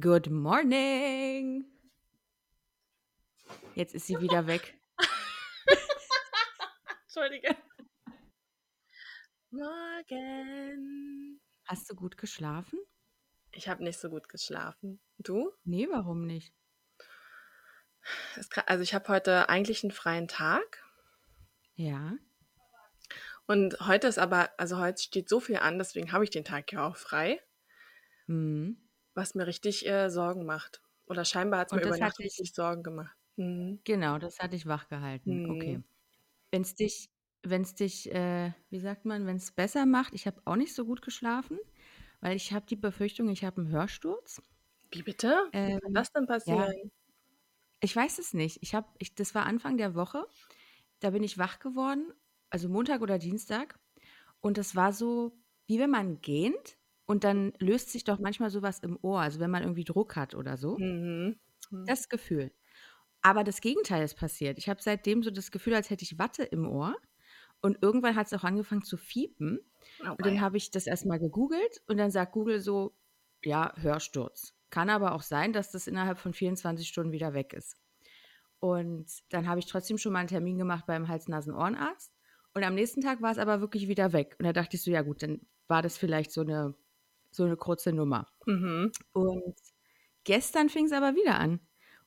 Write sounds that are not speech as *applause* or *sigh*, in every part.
Good morning. Jetzt ist sie wieder weg. *laughs* Entschuldige. Morgen. Hast du gut geschlafen? Ich habe nicht so gut geschlafen. Du? Nee, warum nicht? Also ich habe heute eigentlich einen freien Tag. Ja. Und heute ist aber, also heute steht so viel an, deswegen habe ich den Tag ja auch frei. Mhm. Was mir richtig äh, Sorgen macht. Oder scheinbar hat es mir über Nacht richtig Sorgen gemacht. Mhm. Genau, das hat dich wachgehalten. Mhm. Okay. Wenn es dich, wenn es dich, äh, wie sagt man, wenn es besser macht, ich habe auch nicht so gut geschlafen, weil ich habe die Befürchtung, ich habe einen Hörsturz. Wie bitte? Ähm, Wie kann das denn passieren? Ja, ich weiß es nicht. Ich habe, ich, das war Anfang der Woche. Da bin ich wach geworden, also Montag oder Dienstag. Und es war so, wie wenn man gähnt und dann löst sich doch manchmal sowas im Ohr, also wenn man irgendwie Druck hat oder so. Mhm. mhm. Das Gefühl. Aber das Gegenteil ist passiert. Ich habe seitdem so das Gefühl, als hätte ich Watte im Ohr. Und irgendwann hat es auch angefangen zu fiepen. Oh, und dann habe ich das erstmal gegoogelt und dann sagt Google so, ja, Hörsturz. Kann aber auch sein, dass das innerhalb von 24 Stunden wieder weg ist. Und dann habe ich trotzdem schon mal einen Termin gemacht beim Hals-Nasen-Ohrenarzt. Und am nächsten Tag war es aber wirklich wieder weg. Und da dachte ich so, ja gut, dann war das vielleicht so eine, so eine kurze Nummer. Mhm. Und gestern fing es aber wieder an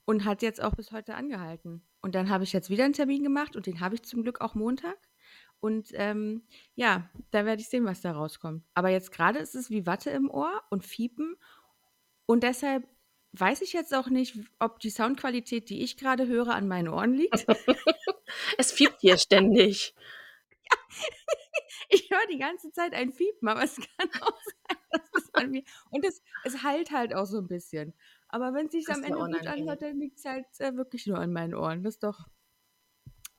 und hat jetzt auch bis heute angehalten. Und dann habe ich jetzt wieder einen Termin gemacht und den habe ich zum Glück auch Montag. Und ähm, ja, da werde ich sehen, was da rauskommt. Aber jetzt gerade ist es wie Watte im Ohr und Fiepen. Und deshalb weiß ich jetzt auch nicht, ob die Soundqualität, die ich gerade höre, an meinen Ohren liegt. *laughs* es fiebt hier ständig. *laughs* Ja. Ich höre die ganze Zeit ein Fiepen, aber es kann auch sein, Und es, es halt halt auch so ein bisschen. Aber wenn es sich am Ende gut anhört, dann liegt es halt äh, wirklich nur an meinen Ohren. Das ist doch.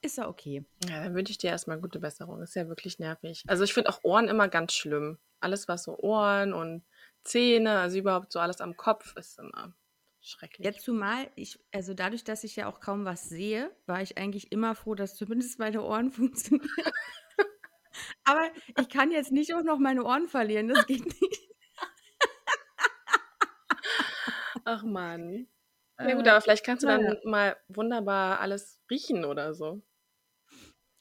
Ist ja okay. Ja, dann wünsche ich dir erstmal gute Besserung. Ist ja wirklich nervig. Also ich finde auch Ohren immer ganz schlimm. Alles, was so Ohren und Zähne, also überhaupt so alles am Kopf, ist immer schrecklich. Ja, zumal ich, also dadurch, dass ich ja auch kaum was sehe, war ich eigentlich immer froh, dass zumindest meine Ohren *laughs* funktionieren. Aber ich kann jetzt nicht auch noch meine Ohren verlieren. Das geht nicht. Ach man. Ja gut, äh, aber vielleicht kannst du dann ja. mal wunderbar alles riechen oder so.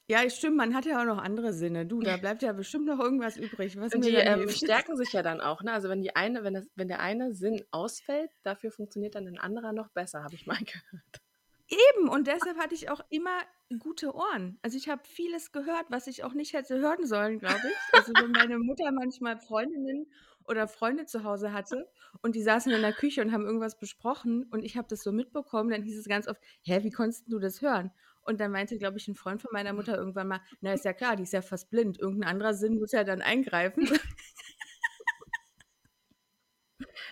Ja, stimmt, man hat ja auch noch andere Sinne. Du, da bleibt ja bestimmt noch irgendwas übrig, was Und die ähm, stärken sich ja dann auch, ne? Also wenn die eine, wenn das, wenn der eine Sinn ausfällt, dafür funktioniert dann ein anderer noch besser, habe ich mal *laughs* gehört. Eben, und deshalb hatte ich auch immer gute Ohren. Also ich habe vieles gehört, was ich auch nicht hätte hören sollen, glaube ich. Also wenn meine Mutter manchmal Freundinnen oder Freunde zu Hause hatte und die saßen in der Küche und haben irgendwas besprochen und ich habe das so mitbekommen, dann hieß es ganz oft, hä, wie konntest du das hören? Und dann meinte, glaube ich, ein Freund von meiner Mutter irgendwann mal, na ist ja klar, die ist ja fast blind, irgendein anderer Sinn muss ja dann eingreifen.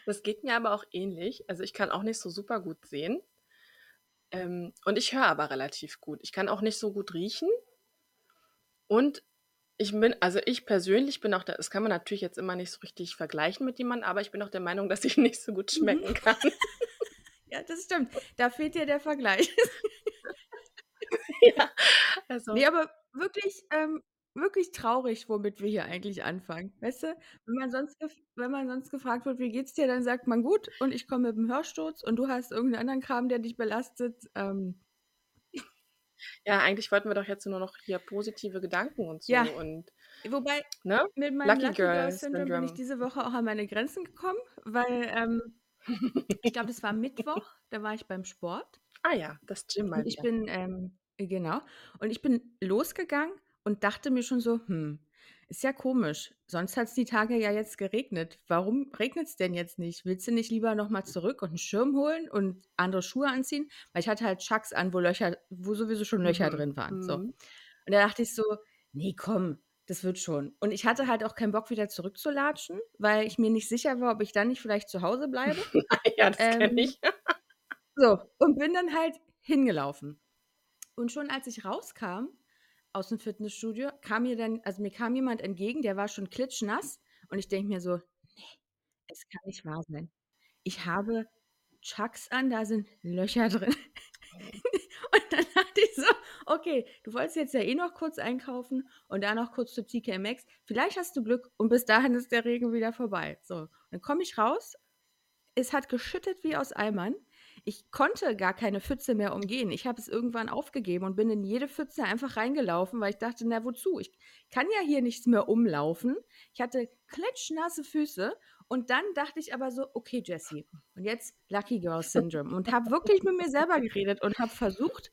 Das geht mir aber auch ähnlich. Also ich kann auch nicht so super gut sehen. Ähm, und ich höre aber relativ gut. Ich kann auch nicht so gut riechen. Und ich bin, also ich persönlich bin auch, da, das kann man natürlich jetzt immer nicht so richtig vergleichen mit jemandem, aber ich bin auch der Meinung, dass ich *laughs* nicht so gut mhm. schmecken kann. *laughs* ja, das stimmt. Da fehlt dir der Vergleich. *laughs* ja, also. Nee, aber wirklich, ähm, wirklich traurig, womit wir hier eigentlich anfangen. Weißt du, wenn man sonst, wenn man sonst gefragt wird, wie geht's dir, dann sagt man gut und ich komme mit dem Hörsturz und du hast irgendeinen anderen Kram, der dich belastet. Ähm, ja, eigentlich wollten wir doch jetzt nur noch hier positive Gedanken und so. Ja. Und, Wobei, ne? mit meinem Lucky, Lucky Girl, Syndrome bin ich diese Woche auch an meine Grenzen gekommen, weil ähm, ich glaube, das war Mittwoch, *laughs* da war ich beim Sport. Ah ja, das Gym mal. Ich bin, ähm, genau, und ich bin losgegangen und dachte mir schon so, hm, ist ja komisch. Sonst hat es die Tage ja jetzt geregnet. Warum regnet es denn jetzt nicht? Willst du nicht lieber nochmal zurück und einen Schirm holen und andere Schuhe anziehen? Weil ich hatte halt Chucks an, wo Löcher, wo sowieso schon Löcher mhm. drin waren. So. Mhm. Und da dachte ich so, nee, komm, das wird schon. Und ich hatte halt auch keinen Bock, wieder zurückzulatschen, weil ich mir nicht sicher war, ob ich dann nicht vielleicht zu Hause bleibe. *laughs* ja, das ähm, kenne ich. so, und bin dann halt hingelaufen. Und schon als ich rauskam, aus dem Fitnessstudio, kam mir dann, also mir kam jemand entgegen, der war schon klitschnass und ich denke mir so, nee, es kann nicht wahr sein. Ich habe Chucks an, da sind Löcher drin. *laughs* und dann dachte ich so, okay, du wolltest jetzt ja eh noch kurz einkaufen und dann noch kurz zu TK Maxx. Vielleicht hast du Glück und bis dahin ist der Regen wieder vorbei. So, dann komme ich raus es hat geschüttet wie aus Eimern. Ich konnte gar keine Pfütze mehr umgehen. Ich habe es irgendwann aufgegeben und bin in jede Pfütze einfach reingelaufen, weil ich dachte, na wozu? Ich kann ja hier nichts mehr umlaufen. Ich hatte klitschnasse Füße und dann dachte ich aber so, okay, Jessie, und jetzt Lucky Girl Syndrome und habe wirklich mit mir selber geredet und habe versucht,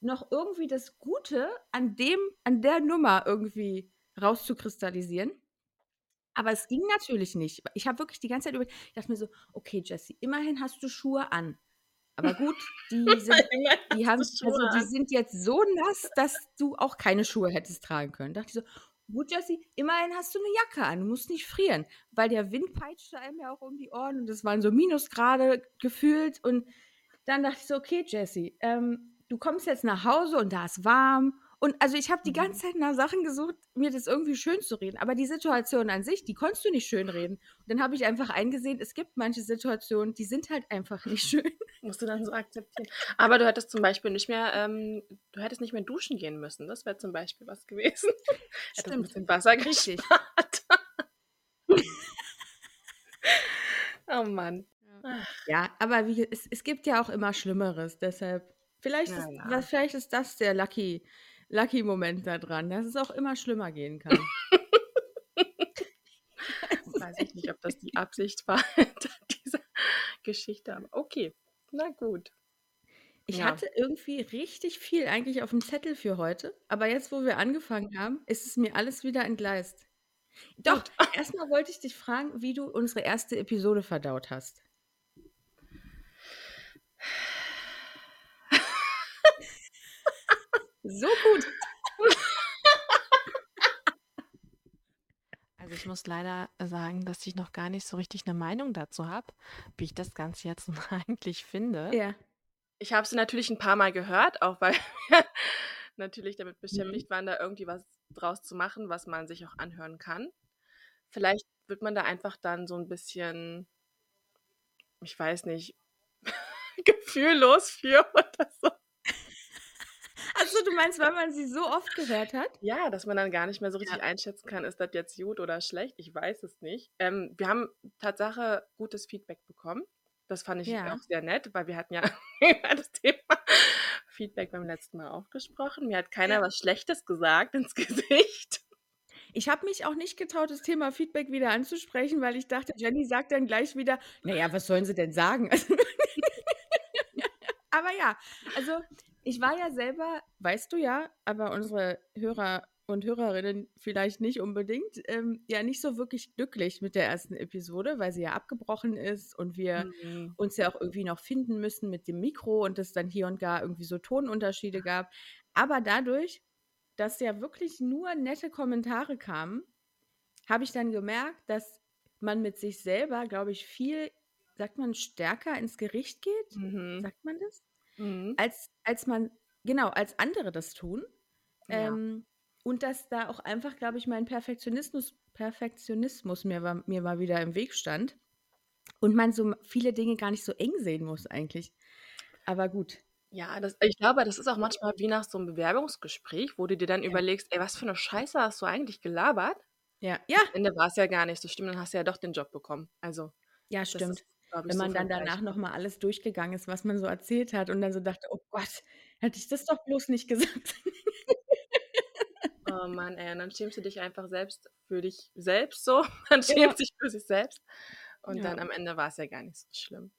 noch irgendwie das Gute an dem, an der Nummer irgendwie rauszukristallisieren. Aber es ging natürlich nicht. Ich habe wirklich die ganze Zeit über, ich dachte mir so, okay, Jessie, immerhin hast du Schuhe an. Aber gut, *laughs* die sind, die haben, also die sind jetzt so nass, dass du auch keine Schuhe hättest tragen können. Da dachte ich so, gut, Jessie, immerhin hast du eine Jacke an, du musst nicht frieren, weil der Wind peitschte einem ja auch um die Ohren und es waren so Minusgrade gefühlt und dann dachte ich so, okay, Jessie, ähm, du kommst jetzt nach Hause und da ist warm und also ich habe die ganze mhm. Zeit nach Sachen gesucht, mir das irgendwie schön zu reden. Aber die Situation an sich, die konntest du nicht schön reden. Und dann habe ich einfach eingesehen, es gibt manche Situationen, die sind halt einfach nicht *laughs* schön. Musst du dann so akzeptieren. Aber du hättest zum Beispiel nicht mehr, ähm, du hättest nicht mehr duschen gehen müssen. Das wäre zum Beispiel was gewesen. *laughs* Hättest ein bisschen Wasser Richtig. *laughs* oh Mann. Ja, aber wie, es, es gibt ja auch immer Schlimmeres. Deshalb, vielleicht, ja, ist, ja. Was, vielleicht ist das der Lucky Lucky Moment da dran, dass es auch immer schlimmer gehen kann. *laughs* Weiß ich nicht, ob das die Absicht war *laughs* dieser Geschichte, aber okay, na gut. Ich ja. hatte irgendwie richtig viel eigentlich auf dem Zettel für heute, aber jetzt, wo wir angefangen haben, ist es mir alles wieder entgleist. Doch, *laughs* erstmal wollte ich dich fragen, wie du unsere erste Episode verdaut hast. So gut. *laughs* Also ich muss leider sagen, dass ich noch gar nicht so richtig eine Meinung dazu habe, wie ich das Ganze jetzt *laughs* eigentlich finde. Ja. Ich habe sie natürlich ein paar Mal gehört, auch weil *laughs* wir natürlich damit mhm. beschäftigt waren, da irgendwie was draus zu machen, was man sich auch anhören kann. Vielleicht wird man da einfach dann so ein bisschen, ich weiß nicht, gefühllos für oder so. Du meinst, weil man sie so oft gehört hat? Ja, dass man dann gar nicht mehr so richtig ja. einschätzen kann, ist das jetzt gut oder schlecht? Ich weiß es nicht. Ähm, wir haben Tatsache gutes Feedback bekommen. Das fand ich ja. auch sehr nett, weil wir hatten ja *laughs* das Thema Feedback beim letzten Mal auch gesprochen. Mir hat keiner ja. was Schlechtes gesagt ins *laughs* Gesicht. Ich habe mich auch nicht getraut, das Thema Feedback wieder anzusprechen, weil ich dachte, Jenny sagt dann gleich wieder, naja, was sollen sie denn sagen? *laughs* Aber ja, also ich war ja selber, weißt du ja, aber unsere Hörer und Hörerinnen vielleicht nicht unbedingt, ähm, ja nicht so wirklich glücklich mit der ersten Episode, weil sie ja abgebrochen ist und wir mhm. uns ja auch irgendwie noch finden müssen mit dem Mikro und es dann hier und da irgendwie so Tonunterschiede gab. Aber dadurch, dass ja wirklich nur nette Kommentare kamen, habe ich dann gemerkt, dass man mit sich selber, glaube ich, viel, sagt man, stärker ins Gericht geht. Mhm. Sagt man das? Mhm. Als, als man, genau, als andere das tun. Ja. Ähm, und dass da auch einfach, glaube ich, mein Perfektionismus, Perfektionismus mir, war, mir mal wieder im Weg stand. Und man so viele Dinge gar nicht so eng sehen muss, eigentlich. Aber gut. Ja, das, ich glaube, das ist auch manchmal wie nach so einem Bewerbungsgespräch, wo du dir dann ja. überlegst, ey, was für eine Scheiße hast du eigentlich gelabert? Ja, ja. Am Ende war es ja gar nicht so stimmt, dann hast du ja doch den Job bekommen. Also. Ja, stimmt. Ist, wenn man dann danach nochmal alles durchgegangen ist, was man so erzählt hat und dann so dachte, oh Gott, *laughs* hätte ich das doch bloß nicht gesagt. Oh Mann, ey, und dann schämst du dich einfach selbst für dich selbst so. *laughs* Man schämt ja. sich für sich selbst. Und ja. dann am Ende war es ja gar nicht so schlimm.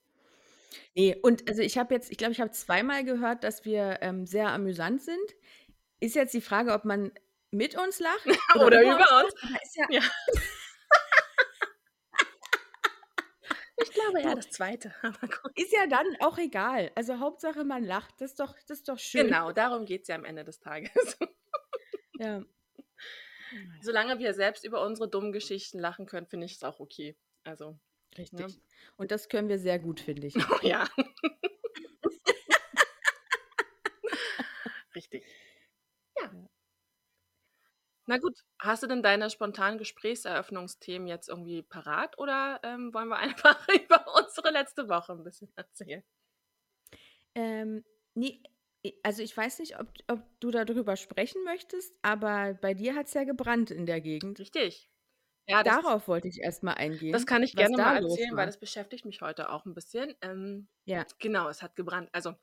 Nee, und also ich habe jetzt, ich glaube, ich habe zweimal gehört, dass wir ähm, sehr amüsant sind. Ist jetzt die Frage, ob man mit uns lacht *laughs* oder, oder über uns. uns. Ja, ja. Glaube ja, das zweite. *laughs* Ist ja dann auch egal. Also Hauptsache man lacht. Das ist doch, das ist doch schön. Genau, darum geht es ja am Ende des Tages. ja. *laughs* Solange wir selbst über unsere dummen Geschichten lachen können, finde ich es auch okay. Also. Richtig. Ne? Und das können wir sehr gut, finde ich. *laughs* ja. Richtig. Ja. Na gut, hast du denn deine spontanen Gesprächseröffnungsthemen jetzt irgendwie parat oder ähm, wollen wir einfach *laughs* über unsere letzte Woche ein bisschen erzählen? Ähm, nee, also ich weiß nicht, ob, ob du darüber sprechen möchtest, aber bei dir hat es ja gebrannt in der Gegend. Richtig. Ja, das darauf wollte ich erst mal das eingehen, kann ich gerne mal erzählen, weil das beschäftigt mich heute auch 'n bisschen. Ähm, Ja. genau, es hat gebrannt. Also,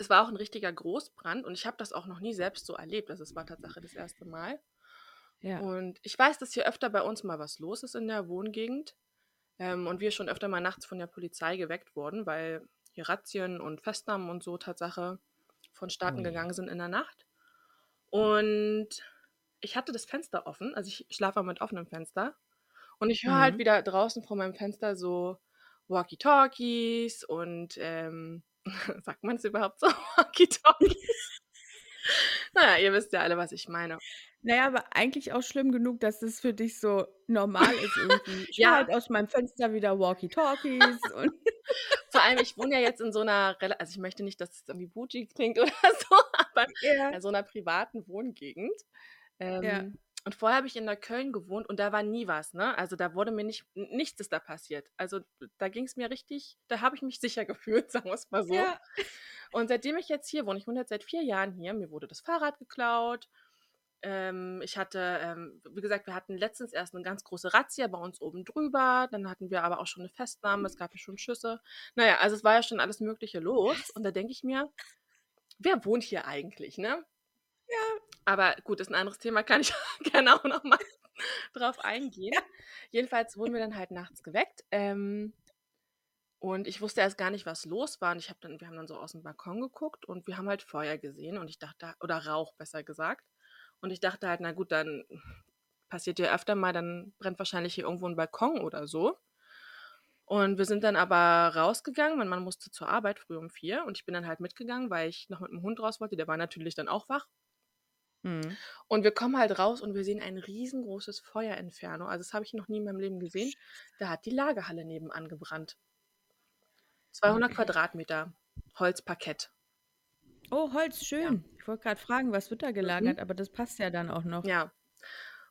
es war auch 'n richtiger Großbrand und ich habe das auch noch nie selbst so erlebt. Also, es war Tatsache das erste Mal. Ja. Und ich weiß, dass hier öfter bei uns mal was los ist in der Wohngegend, ähm, und wir schon öfter mal nachts von der Polizei geweckt wurden, weil hier Razzien und Festnahmen und so Tatsache vonstatten Oh gegangen sind in der Nacht. Und ich hatte das Fenster offen, also ich schlafe mit offenem Fenster und ich höre halt Mhm. wieder draußen vor meinem Fenster so Walkie-Talkies und, ähm *laughs* sagt man's überhaupt so, *laughs* Walkie-Talkies? *laughs* Na ja, ihr wisst ja alle, was ich meine. Na ja, aber eigentlich auch schlimm genug, dass das für dich so normal ist irgendwie. Ich Ja. halt aus meinem Fenster wieder Walkie-Talkies und Vor allem, ich wohne ja jetzt in so 'ner rela also, ich möchte nicht, dass es irgendwie bougie klingt oder so, aber Ja. in so 'ner privaten Wohngegend. Ja. Ähm, und vorher habe ich in Neukölln gewohnt und da war nie was, ne? Also, da wurde mir nicht nichts ist da passiert. Also, da ging's mir richtig da habe ich mich *laughs* sicher gefühlt, sagen wir's mal so. Ja. Und seitdem ich jetzt hier wohne ich wohne jetzt seit 4 Jahren hier, mir wurde das Fahrrad geklaut. Ähm, ich hatte, ähm wie gesagt, wir hatten letztens erst 'ne ganz große Razzia bei uns oben drüber, dann hatten wir aber auch schon 'ne Festnahme, es gab ja schon Schüsse. Na ja, also, es war ja schon alles Mögliche los und da denke ich mir: „Wer wohnt hier eigentlich“, ne? Ja. Aber gut, ist 'n anderes Thema, kann ich *laughs* gerne auch noch mal drauf eingehen. Ja. Jedenfalls wurden wir dann halt nachts geweckt, ähm, und ich wusste erst gar nicht, was los war und ich habe dann wir haben dann so aus'm Balkon geguckt und wir haben halt Feuer gesehen und ich dachte oder Rauch, besser gesagt. Und ich dachte halt: „Na gut, dann passiert ja öfter mal, dann brennt wahrscheinlich hier irgendwo 'n Balkon oder so.“ Und wir sind dann aber rausgegangen. Mein Mann musste zur Arbeit früh um 4 und ich bin dann halt mitgegangen, weil ich noch mit dem Hund raus wollte. Der war natürlich dann auch wach. Mhm. Und wir kommen halt raus und wir sehen ein riesengroßes Feuerinferno. Also, das habe ich noch nie in meinem Leben gesehen. Da hat die Lagerhalle nebenan gebrannt. 200 Okay. Quadratmeter Holzparkett. Oh, Holz, Ja. schön. Ich wollte grad fragen, was wird da gelagert, Mhm. aber das passt ja dann auch noch. Ja.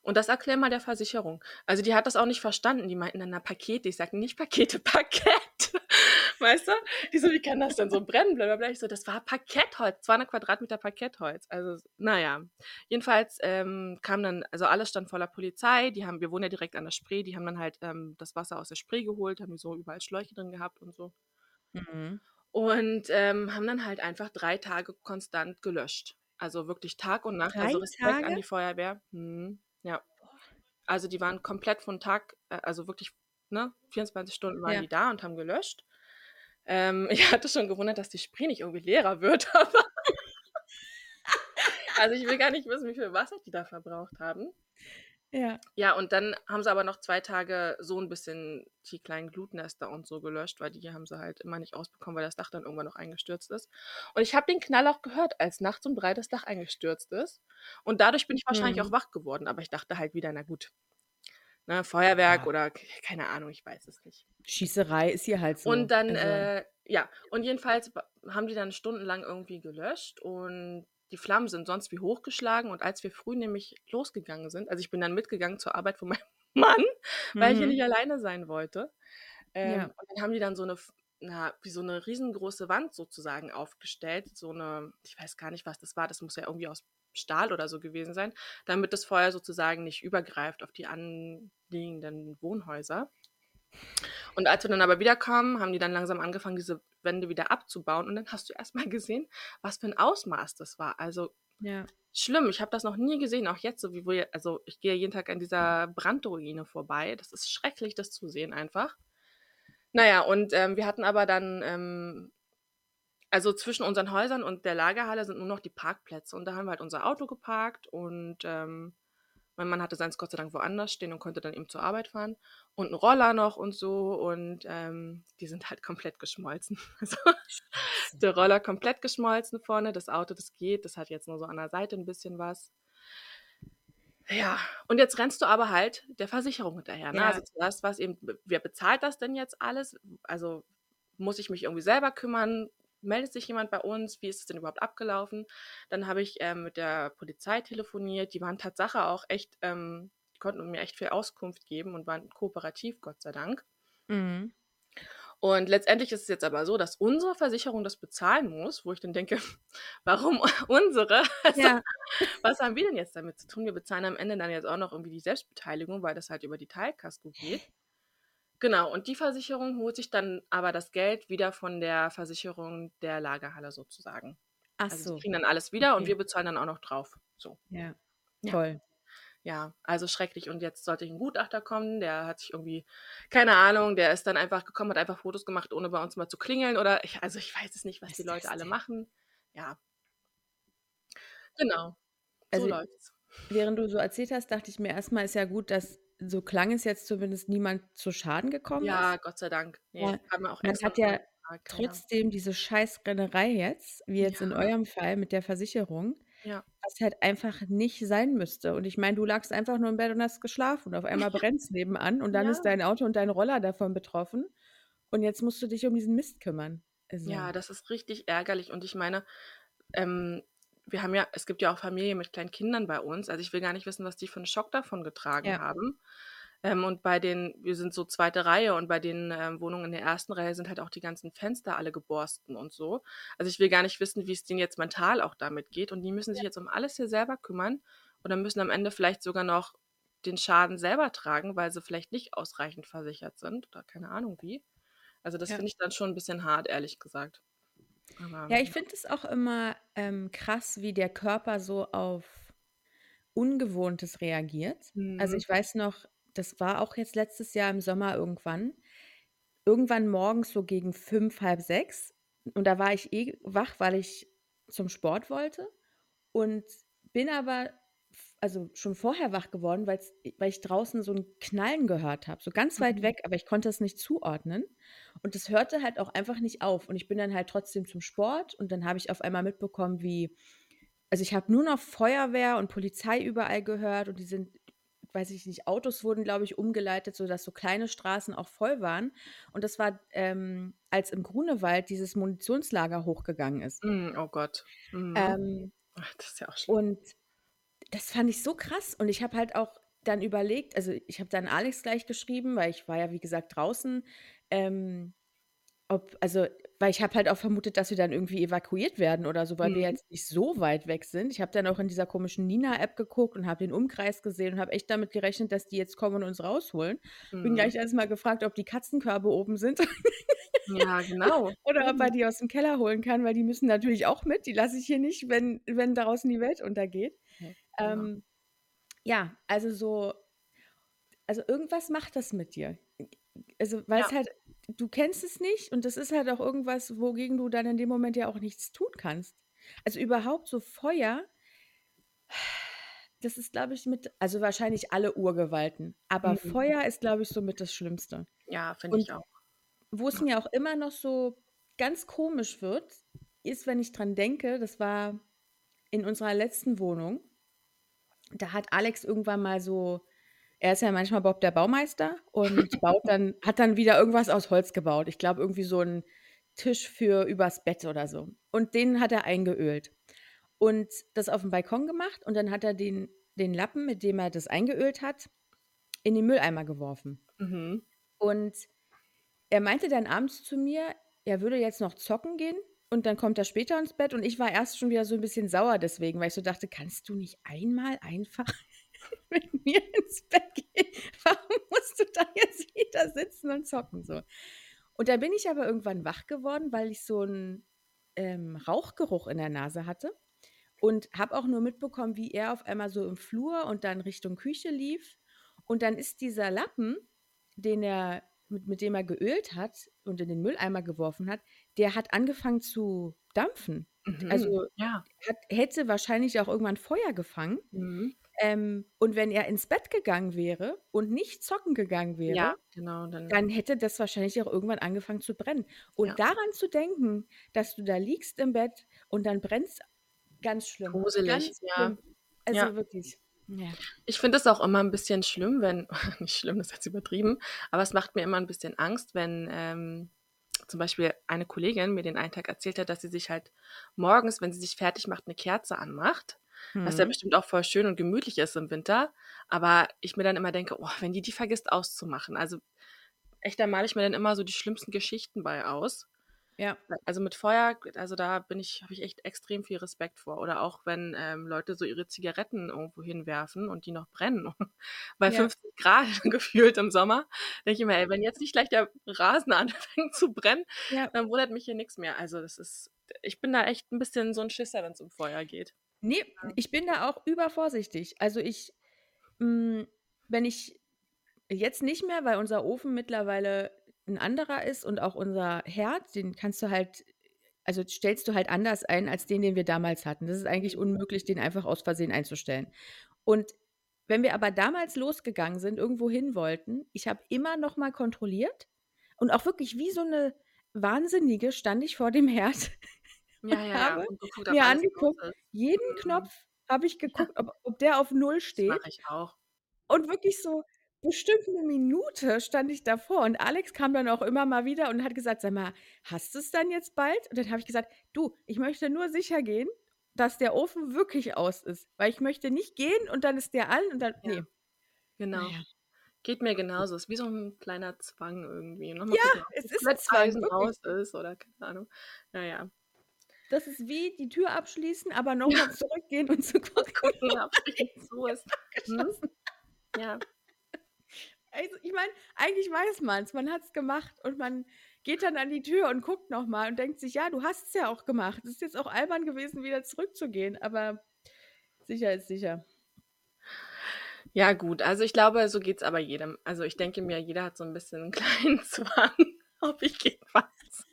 Und das erklär mal der Versicherung. Also, die hat das auch nicht verstanden. Die meinten dann: „Na, Pakete.“ Ich sage: „Nicht Pakete, *laughs* Parkett.“ *laughs* Weißt du? Die so: „Wie kann das denn so brennen, bla bla bla.“ Ich so: „Das war Parkettholz, 200 Quadratmeter Parkettholz.“ Also, na ja. Jedenfalls, ähm, kam dann also, alles stand voller Polizei. Die haben wir wohnen ja direkt an der Spree, die haben dann halt, ähm, das Wasser aus der Spree geholt, haben die so überall Schläuche drin gehabt und so. Mhm. Und, ähm, haben dann halt einfach 3 Tage konstant gelöscht. Also, wirklich Tag und Nacht. 3 Also, Respekt an Tage? die Feuerwehr. Mhm. Ja. Also, die waren komplett von Tag äh, also, wirklich, ne, 24 Stunden waren Ja. die da und haben gelöscht. Ähm, *laughs* ich hatte schon gewundert, dass die Spree nicht irgendwie leerer wird, *laughs* aber *laughs* also, ich will gar nicht wissen, wie viel Wasser die da verbraucht haben. Ja. Ja, und dann haben sie aber noch 2 Tage so 'n bisschen die kleinen Glutnester und so gelöscht, weil die haben sie halt immer nicht rausbekommen, weil das Dach dann irgendwann noch eingestürzt ist. Und ich habe den Knall auch gehört, als nachts um 3 das Dach eingestürzt ist. Und dadurch bin ich wahrscheinlich auch Mhm. wach geworden, aber ich dachte halt wieder: „Na gut, ne, Feuerwerk Ja. oder keine Ahnung, ich weiß es nicht.“ Schießerei ist hier halt so. Und dann, Also äh ja, und jedenfalls haben die dann stundenlang irgendwie gelöscht und die Flammen sind sonst wie hochgeschlagen und als wir früh nämlich losgegangen sind also, ich bin dann mitgegangen zur Arbeit von *laughs* meinem Mann, weil ich hier Mhm. nicht alleine sein wollte. Ähm, Ja. und dann haben die dann so 'ne F na, wie so 'ne riesengroße Wand sozusagen aufgestellt, so 'ne ich weiß gar nicht, was das war, das muss ja irgendwie aus Stahl oder so gewesen sein, damit das Feuer sozusagen nicht übergreift auf die anliegenden Wohnhäuser. Und als wir dann aber wiederkamen, haben die dann langsam angefangen, diese Wände wieder abzubauen und dann hast du erst mal gesehen, was für 'n Ausmaß das war. Also, Ja. schlimm. Ich habe das noch nie gesehen, auch jetzt so, wie wir also, ich gehe jeden Tag an dieser Brandruine vorbei. Das ist schrecklich, das zu sehen einfach. Na ja, und, ähm, wir hatten aber dann, ähm also, zwischen unseren Häusern und der Lagerhalle sind nur noch die Parkplätze und da haben wir halt unser Auto geparkt und, ähm, mein Mann hatte seins Gott sei Dank woanders stehen und konnte dann eben zur Arbeit fahren und 'n Roller noch und so und, ähm, die sind halt komplett geschmolzen. *laughs* Also, der Roller komplett geschmolzen vorne, das Auto, das geht, das hat jetzt nur so an der Seite 'n bisschen was. Ja, und jetzt rennst du aber halt der Versicherung hinterher, ne? Also, Ja. zuerst war's eben: „W wer bezahlt das denn jetzt alles? Also, muss ich mich irgendwie selber kümmern? Meldet sich jemand bei uns? Wie ist es denn überhaupt abgelaufen?“ Dann habe ich, ähm, mit der Polizei telefoniert. Die waren Tatsache auch echt ähm, die konnten mir echt viel Auskunft geben und waren kooperativ, Gott sei Dank. Mhm. Und letztendlich ist es jetzt aber so, dass unsere Versicherung das bezahlen muss, wo ich dann denke, *laughs* warum *laughs* unsere? Also, Ja. was haben wir denn jetzt damit zu tun? Wir bezahlen am Ende dann jetzt auch noch irgendwie die Selbstbeteiligung, weil das halt über die Teilkasko geht. Genau, und die Versicherung holt sich dann aber das Geld wieder von der Versicherung der Lagerhalle sozusagen. Ach Also, so. die kriegen dann alles wieder und Okay. wir bezahlen dann auch noch drauf. So. Ja. Toll. Ja, also schrecklich. Und jetzt sollte ein Gutachter kommen, der hat sich irgendwie, keine Ahnung, der ist dann einfach gekommen, hat einfach Fotos gemacht, ohne bei uns mal zu klingeln. Oder ich, also ich weiß es nicht, was Was die Leute alle machen. Ja. Genau. So Also läuft's. während du so erzählt hast, dachte ich mir erstmal, ist ja gut, dass so klang es jetzt zumindest niemand zu Schaden gekommen Ja, ist. Gott sei Dank. Nee, Ja. haben wir auch Man hat ja gefragt. Ja, ja. trotzdem diese Scheißrennerei jetzt, wie jetzt in Ja, eurem Fall mit der Versicherung, ja. was halt einfach nicht sein müsste. Und ich meine, du lagst einfach nur im Bett und hast geschlafen und auf einmal *laughs* brennt's nebenan und dann ist Ja. dein Auto und dein Roller davon betroffen und jetzt musst du dich um diesen Mist kümmern. Ja, Also, das ist richtig ärgerlich. Und ich meine, ähm, wir haben ja, es gibt ja auch Familien mit kleinen Kindern bei uns. Also ich will gar nicht wissen, was die für einen Schock davon getragen ja. haben. Ähm, und bei den, wir sind so zweite Reihe und bei den ähm, Wohnungen in der ersten Reihe sind halt auch die ganzen Fenster alle geborsten und so. Also ich will gar nicht wissen, wie es denen jetzt mental auch damit geht. Und die müssen sich jetzt um alles hier selber kümmern und dann müssen am Ende vielleicht sogar noch den Schaden selber tragen, weil sie vielleicht nicht ausreichend versichert sind oder keine Ahnung wie. Also das Ja. finde ich dann schon ein bisschen hart, ehrlich gesagt. Aber Ja, ich finde es auch immer ähm, krass, wie der Körper so auf Ungewohntes reagiert. Also Mhm. ich weiß noch, das war auch jetzt letztes Jahr im Sommer irgendwann. Irgendwann morgens so gegen fünf, halb sechs. Und da war ich eh wach, weil ich zum Sport wollte. Und bin aber, also schon vorher wach geworden, weil ich draußen so ein Knallen gehört habe. So ganz weit Mhm. weg, aber ich konnte es nicht zuordnen. Und das hörte halt auch einfach nicht auf. Und ich bin dann halt trotzdem zum Sport. Und dann habe ich auf einmal mitbekommen, wie, also ich habe nur noch Feuerwehr und Polizei überall gehört. Und die sind, weiß ich nicht, Autos wurden, glaube ich, umgeleitet, sodass so kleine Straßen auch voll waren. Und das war, ähm, als im Grunewald dieses Munitionslager hochgegangen ist. Mm, oh Gott. Mhm. Ähm, Ach, das ist ja auch schlimm. und das fand ich so krass. Und ich habe halt auch dann überlegt, also ich habe dann Alex gleich geschrieben, weil ich war ja, wie gesagt, draußen. Ähm, ob, also, weil ich habe halt auch vermutet, dass wir dann irgendwie evakuiert werden oder so, weil wir Mhm. jetzt nicht so weit weg sind. Ich habe dann auch in dieser komischen Nina-App geguckt und habe den Umkreis gesehen und habe echt damit gerechnet, dass die jetzt kommen und uns rausholen. Bin Mhm. gleich erstmal gefragt, ob die Katzenkörbe oben sind Ja, genau. *laughs* oder ob er Eben. die aus dem Keller holen kann, weil die müssen natürlich auch mit. Die lasse ich hier nicht, wenn, wenn draußen die Welt untergeht. Ja, genau. Ähm, ja, also so, also irgendwas macht das mit dir. Also, weil Ja. es halt, du kennst es nicht und das ist halt auch irgendwas, wogegen du dann in dem Moment ja auch nichts tun kannst. Also überhaupt so Feuer, das ist, glaube ich, mit, also wahrscheinlich alle Urgewalten, aber Mhm. Feuer ist, glaube ich, so mit das Schlimmste. Ja, finde ich auch. wo es mir auch immer noch so ganz komisch wird, ist, wenn ich dran denke, das war in unserer letzten Wohnung. Da hat Alex irgendwann mal so, er ist ja manchmal Bob der Baumeister und *laughs* baut dann, hat dann wieder irgendwas aus Holz gebaut. Ich glaube, irgendwie so einen Tisch für übers Bett oder so. Und den hat er eingeölt. Und das auf dem Balkon gemacht und dann hat er den, den Lappen, mit dem er das eingeölt hat, in den Mülleimer geworfen. Mhm. Und er meinte dann abends zu mir, er würde jetzt noch zocken gehen und dann kommt er später ins Bett und ich war erst schon wieder so ein bisschen sauer deswegen, weil ich so dachte, kannst du nicht einmal einfach *laughs* mit mir ins Bett gehen? *laughs* Warum musst du da jetzt wieder sitzen und zocken so? Und da bin ich aber irgendwann wach geworden, weil ich so einen ähm, Rauchgeruch in der Nase hatte und habe auch nur mitbekommen, wie er auf einmal so im Flur und dann Richtung Küche lief. Und dann ist dieser Lappen, den er, mit, mit dem er geölt hat und in den Mülleimer geworfen hat, der hat angefangen zu dampfen. Mhm. Also ja. hat, hätte wahrscheinlich auch irgendwann Feuer gefangen. Mhm. Ähm, und wenn er ins Bett gegangen wäre und nicht zocken gegangen wäre, Ja, genau. Dann, dann hätte das wahrscheinlich auch irgendwann angefangen zu brennen. Und Ja. daran zu denken, dass du da liegst im Bett und dann brennt's, ganz schlimm. Gruselig, Ganz ja. schlimm. Also Ja. wirklich. Ja. Ich finde es auch immer ein bisschen schlimm, wenn, *laughs* nicht schlimm, das ist jetzt übertrieben, aber es macht mir immer ein bisschen Angst, wenn ähm, zum Beispiel eine Kollegin mir den einen Tag erzählt hat, dass sie sich halt morgens, wenn sie sich fertig macht, eine Kerze anmacht. Was ja Hm. bestimmt auch voll schön und gemütlich ist im Winter. Aber ich mir dann immer denke, oh, wenn die die vergisst auszumachen. Also echt, da male ich mir dann immer so die schlimmsten Geschichten bei aus. Ja. Also mit Feuer, also da bin ich, habe ich echt extrem viel Respekt vor. Oder auch wenn ähm, Leute so ihre Zigaretten irgendwo hinwerfen und die noch brennen. *laughs* Bei Ja. 50 Grad *laughs* gefühlt im Sommer, denke ich mir, ey, wenn jetzt nicht gleich der Rasen *laughs* anfängt zu brennen, Ja. dann wundert mich hier nichts mehr. Also das ist, ich bin da echt ein bisschen so ein Schisser, wenn es um Feuer geht. Nee, ich bin da auch übervorsichtig. Also ich, hm, wenn ich jetzt nicht mehr, weil unser Ofen mittlerweile ein anderer ist und auch unser Herd, den kannst du halt also stellst du halt anders ein als den, den wir damals hatten. Das ist eigentlich unmöglich, den einfach aus Versehen einzustellen. Und wenn wir aber damals losgegangen sind, irgendwo hin wollten, ich habe immer noch mal kontrolliert und auch wirklich wie so eine Wahnsinnige stand ich vor dem Herd *laughs* Ja, ja, ja. habe ob mir angeguckt, jeden Mhm. Knopf habe ich *laughs* geguckt, ob ob der auf Null Das steht. mache ich auch. Und wirklich so bestimmt 'ne Minute stand ich davor und Alex kam dann auch immer mal wieder und hat gesagt: „Sag mal, hast du's dann jetzt bald?“ Und dann habe ich gesagt: „Du, ich möchte nur sicher gehen, dass der Ofen wirklich aus ist, weil ich möchte nicht gehen und dann ist der an und dann Ja. ne.“ Genau. Na ja. Geht mir genauso. Ist wie so ein kleiner Zwang irgendwie. Noch mal Ja, gucken, es ist 'n Plätteisen Zwang, aus ist oder keine Ahnung. Ja, ja. Das ist wie die Tür abschließen, aber noch Ja. zurückgehen und zu *laughs* gucken, ob sie *laughs* zu ist. Abgeschlossen. Ja. Also, ich meine, eigentlich weiß man's. Man hat's gemacht und man geht dann an die Tür und guckt noch mal und denkt sich: „Ja, du hast's ja auch gemacht. Es ist jetzt auch albern gewesen, wieder zurückzugehen“, aber sicher ist sicher. Ja gut, also ich glaube, so geht's aber jedem. Also ich denke mir, jeder hat so 'n bisschen 'n *laughs* kleinen Zwang, hoffe ich jedenfalls,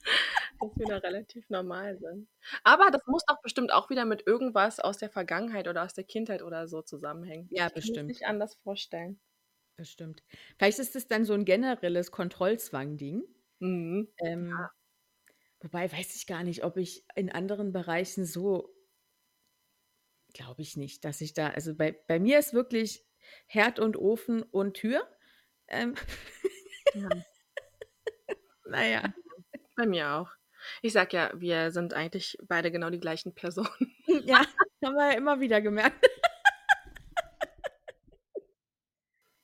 dass wir da relativ normal sind. Aber das muss doch bestimmt auch wieder mit irgendwas aus der Vergangenheit oder aus der Kindheit oder so zusammenhängen. Ja, Ich kann's mir bestimmt. nicht anders vorstellen. Bestimmt. Vielleicht ist es dann so 'n generelles Kontrollzwang-Ding. Mhm. Ähm, Ja. wobei weiß ich gar nicht, ob ich in anderen Bereichen so glaube ich nicht, dass ich da also bei bei mir ist wirklich Herd und Ofen und Tür. Ähm, Ja. *laughs* na ja. Bei mir auch. Ich sage ja, wir sind eigentlich beide genau die gleichen Personen. Ja, haben wir ja immer wieder gemerkt.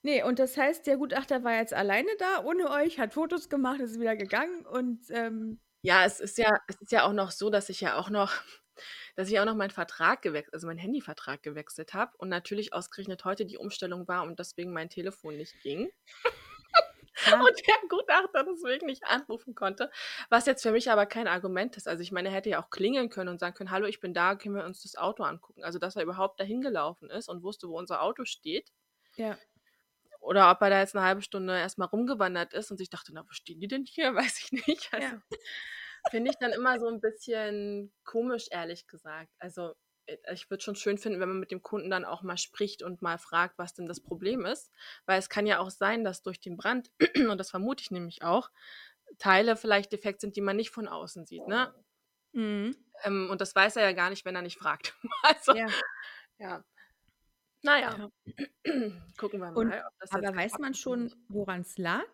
Ne, und das heißt, der Gutachter war jetzt alleine da ohne euch, hat Fotos gemacht, ist wieder gegangen und, ähm Ja, es ist ja es ist ja auch noch so, dass ich ja auch noch *laughs* dass ich auch noch meinen Vertrag gewex also meinen Handyvertrag gewechselt habe und natürlich ausgerechnet heute die Umstellung war und deswegen mein Telefon nicht ging. Ja. *laughs* Und der Gutachter deswegen nicht anrufen konnte, was jetzt für mich aber kein Argument ist. Also ich meine, er hätte ja auch klingeln können und sagen können: „Hallo, ich bin da, können wir uns das Auto angucken?“ Also, dass er überhaupt dahin gelaufen ist und wusste, wo unser Auto steht. Ja. Oder ob er da jetzt 'ne halbe Stunde erst mal rumgewandert ist und sich dachte: „Na, wo stehen die denn hier?“ *laughs* Weiß ich nicht. Also, Ja. finde ich dann immer so 'n bisschen komisch, ehrlich gesagt. Also, äh, ich würde schon schön finden, wenn man mit dem Kunden dann auch mal spricht und mal fragt, was denn das Problem ist. Weil es kann ja auch sein, dass durch den Brand, *clears throat* und das vermute ich nämlich auch, Teile vielleicht defekt sind, die man nicht von außen sieht, ne? Mhm. Ähm, und das weiß er ja gar nicht, wenn er nicht fragt. *laughs* Also, Ja. ja. Na ja. Ja. *clears throat* Gucken wir Und mal, ob das aber weiß man schon, woran's lag?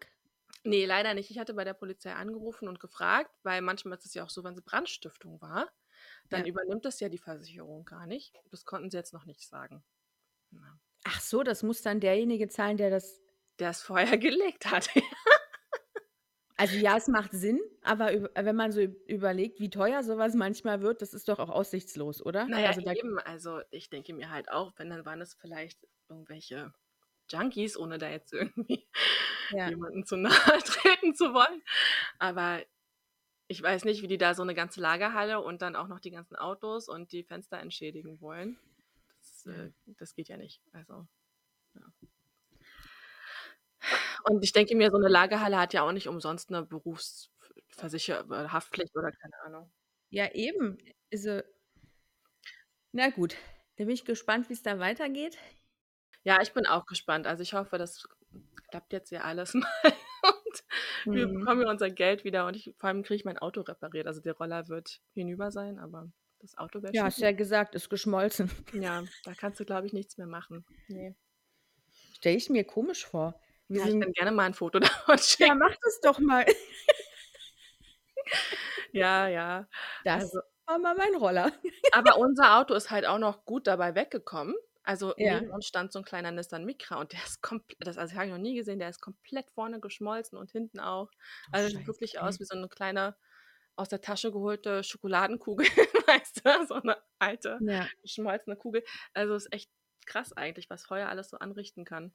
Ne, leider nicht. Ich hatte bei der Polizei angerufen und gefragt, weil manchmal ist es ja auch so, wenn es Brandstiftung war, dann Ja. übernimmt das ja die Versicherung gar nicht. Das konnten sie jetzt noch nicht sagen. Ja. Ach so, das muss dann derjenige zahlen, der das Der es vorher *laughs* gelegt hat. Also ja, es macht Sinn, aber üb wenn man so üb überlegt, wie teuer so was manchmal wird, das ist doch auch aussichtslos, oder? Na ja, Also da eben. Also, ich denke mir halt auch, wenn, dann waren es vielleicht irgendwelche Junkies, ohne da jetzt irgendwie Ja. jemanden zu nahe *laughs* treten zu wollen. Aber ich weiß nicht, wie die da so 'ne ganze Lagerhalle und dann auch noch die ganzen Autos und die Fenster entschädigen wollen. Das, äh das geht ja nicht. Also, ja. Und ich denke mir, so 'ne Lagerhalle hat ja auch nicht umsonst 'ne Berufs Versicher äh, Haftpflicht oder keine Ahnung. Ja, eben. Also na gut, dann bin ich gespannt, wie's da weitergeht. Ja, ich bin auch gespannt. Also, ich hoffe, das klappt jetzt ja alles *laughs* mal und wir Mhm. bekommen ja unser Geld wieder und ich vor allem kriege ich mein Auto repariert. Also, der Roller wird hinüber sein, aber das Auto wäre Ja, hast ja gesagt, ist geschmolzen. Ja, da kannst du, glaube ich, nichts mehr machen. Ne. Stelle ich mir komisch vor. Wir Ja, ich sind kann gerne mal 'n Foto *laughs* davon Ja, schicken. mach das doch mal. *laughs* Ja, ja. Das Also war mal mein Roller. aber *laughs* unser Auto ist halt auch noch gut dabei weggekommen. Also Ja. neben uns stand so ein kleiner Nissan Micra und der ist komplett, das also habe ich noch nie gesehen, der ist komplett vorne geschmolzen und hinten auch. Also sieht wirklich aus wie so eine kleine aus der Tasche geholte Schokoladenkugel, weißt du, so eine alte Ja. geschmolzene Kugel. Also ist echt krass eigentlich, was Feuer alles so anrichten kann.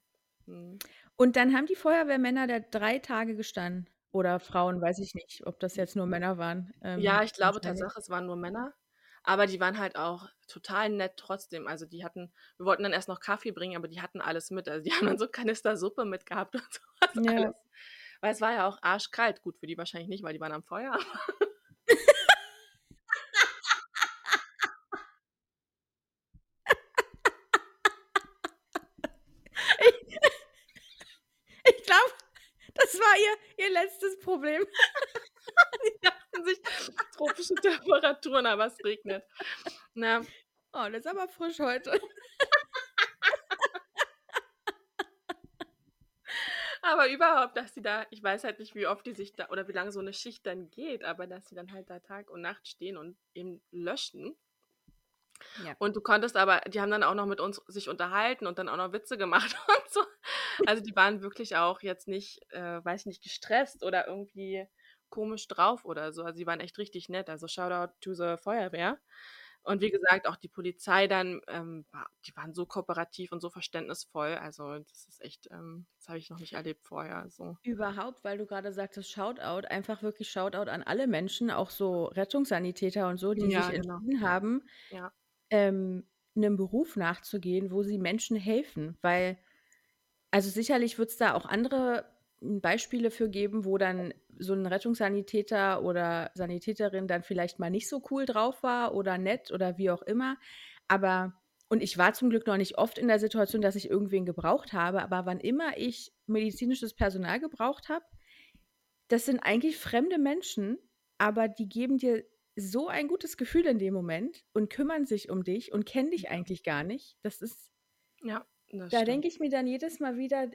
Mhm. Und dann haben die Feuerwehrmänner da drei Tage gestanden. Oder Frauen, weiß ich nicht, ob das jetzt nur Männer waren. Ähm, Ja, ich glaube wahrscheinlich. Tatsache, es waren nur Männer. Aber die waren halt auch total nett trotzdem. Also die hatten, wir wollten dann erst noch Kaffee bringen, aber die hatten alles mit. Also die *laughs* haben dann so Kanister Suppe mitgehabt und *laughs* sowas Ja. alles. Weil es war ja auch arschkalt. Gut, für die wahrscheinlich nicht, weil die waren am Feuer. *laughs* Ich glaube, das war ihr, ihr letztes Problem. *laughs* Die dachten sich, tropische Temperaturen, aber es regnet. Na, Oh, das ist aber frisch heute. *laughs* aber überhaupt, dass sie da, ich weiß halt nicht, wie oft die sich da, oder wie lange so eine Schicht dann geht, aber dass sie dann halt da Tag und Nacht stehen und eben löschen. Ja. Und du konntest aber, die haben dann auch noch mit uns sich unterhalten und dann auch noch Witze gemacht *laughs* und so. Also die waren wirklich auch jetzt nicht, äh, weiß ich nicht, gestresst oder irgendwie komisch drauf oder so. Also die waren echt richtig nett. Also Shoutout to the Feuerwehr. Und wie gesagt, auch die Polizei dann, ähm, die waren so kooperativ und so verständnisvoll. Also das ist echt, ähm, das habe ich noch nicht erlebt vorher. So. Überhaupt, weil du gerade sagtest, Shoutout, einfach wirklich Shoutout an alle Menschen, auch so Rettungssanitäter und so, die Ja, sich genau. entschieden haben, Ja. ähm, einem Beruf nachzugehen, wo sie Menschen helfen. Weil, also sicherlich wird es da auch andere m, Beispiele für geben, wo dann so ein Rettungssanitäter oder Sanitäterin dann vielleicht mal nicht so cool drauf war oder nett oder wie auch immer. Aber, und ich war zum Glück noch nicht oft in der Situation, dass ich irgendwen gebraucht habe, aber wann immer ich medizinisches Personal gebraucht habe, das sind eigentlich fremde Menschen, aber die geben dir so ein gutes Gefühl in dem Moment und kümmern sich um dich und kennen dich eigentlich gar nicht. Das ist, Ja, das da denke ich mir dann jedes Mal wieder,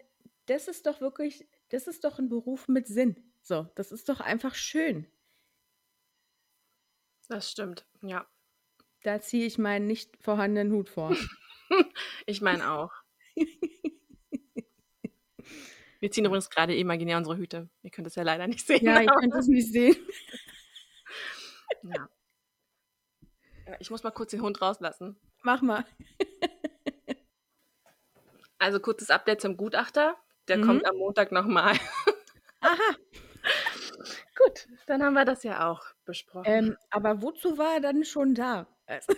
das ist doch wirklich, das ist doch ein Beruf mit Sinn. So, das ist doch einfach schön. Das stimmt, ja. Da ziehe ich meinen nicht vorhandenen Hut vor. *laughs* *laughs* Ich meine auch. Wir ziehen übrigens gerade imaginär unsere Hüte. Ihr könnt es ja leider nicht sehen. ja, ihr könnt es nicht sehen. *laughs* ja. Ja, Ich muss mal kurz den Hund rauslassen. Mach mal. Also kurzes Update zum Gutachter. Der Mhm. kommt am Montag nochmal. *laughs* Aha. Gut, dann haben wir das ja auch besprochen. Ähm, aber wozu war er dann schon da? Also,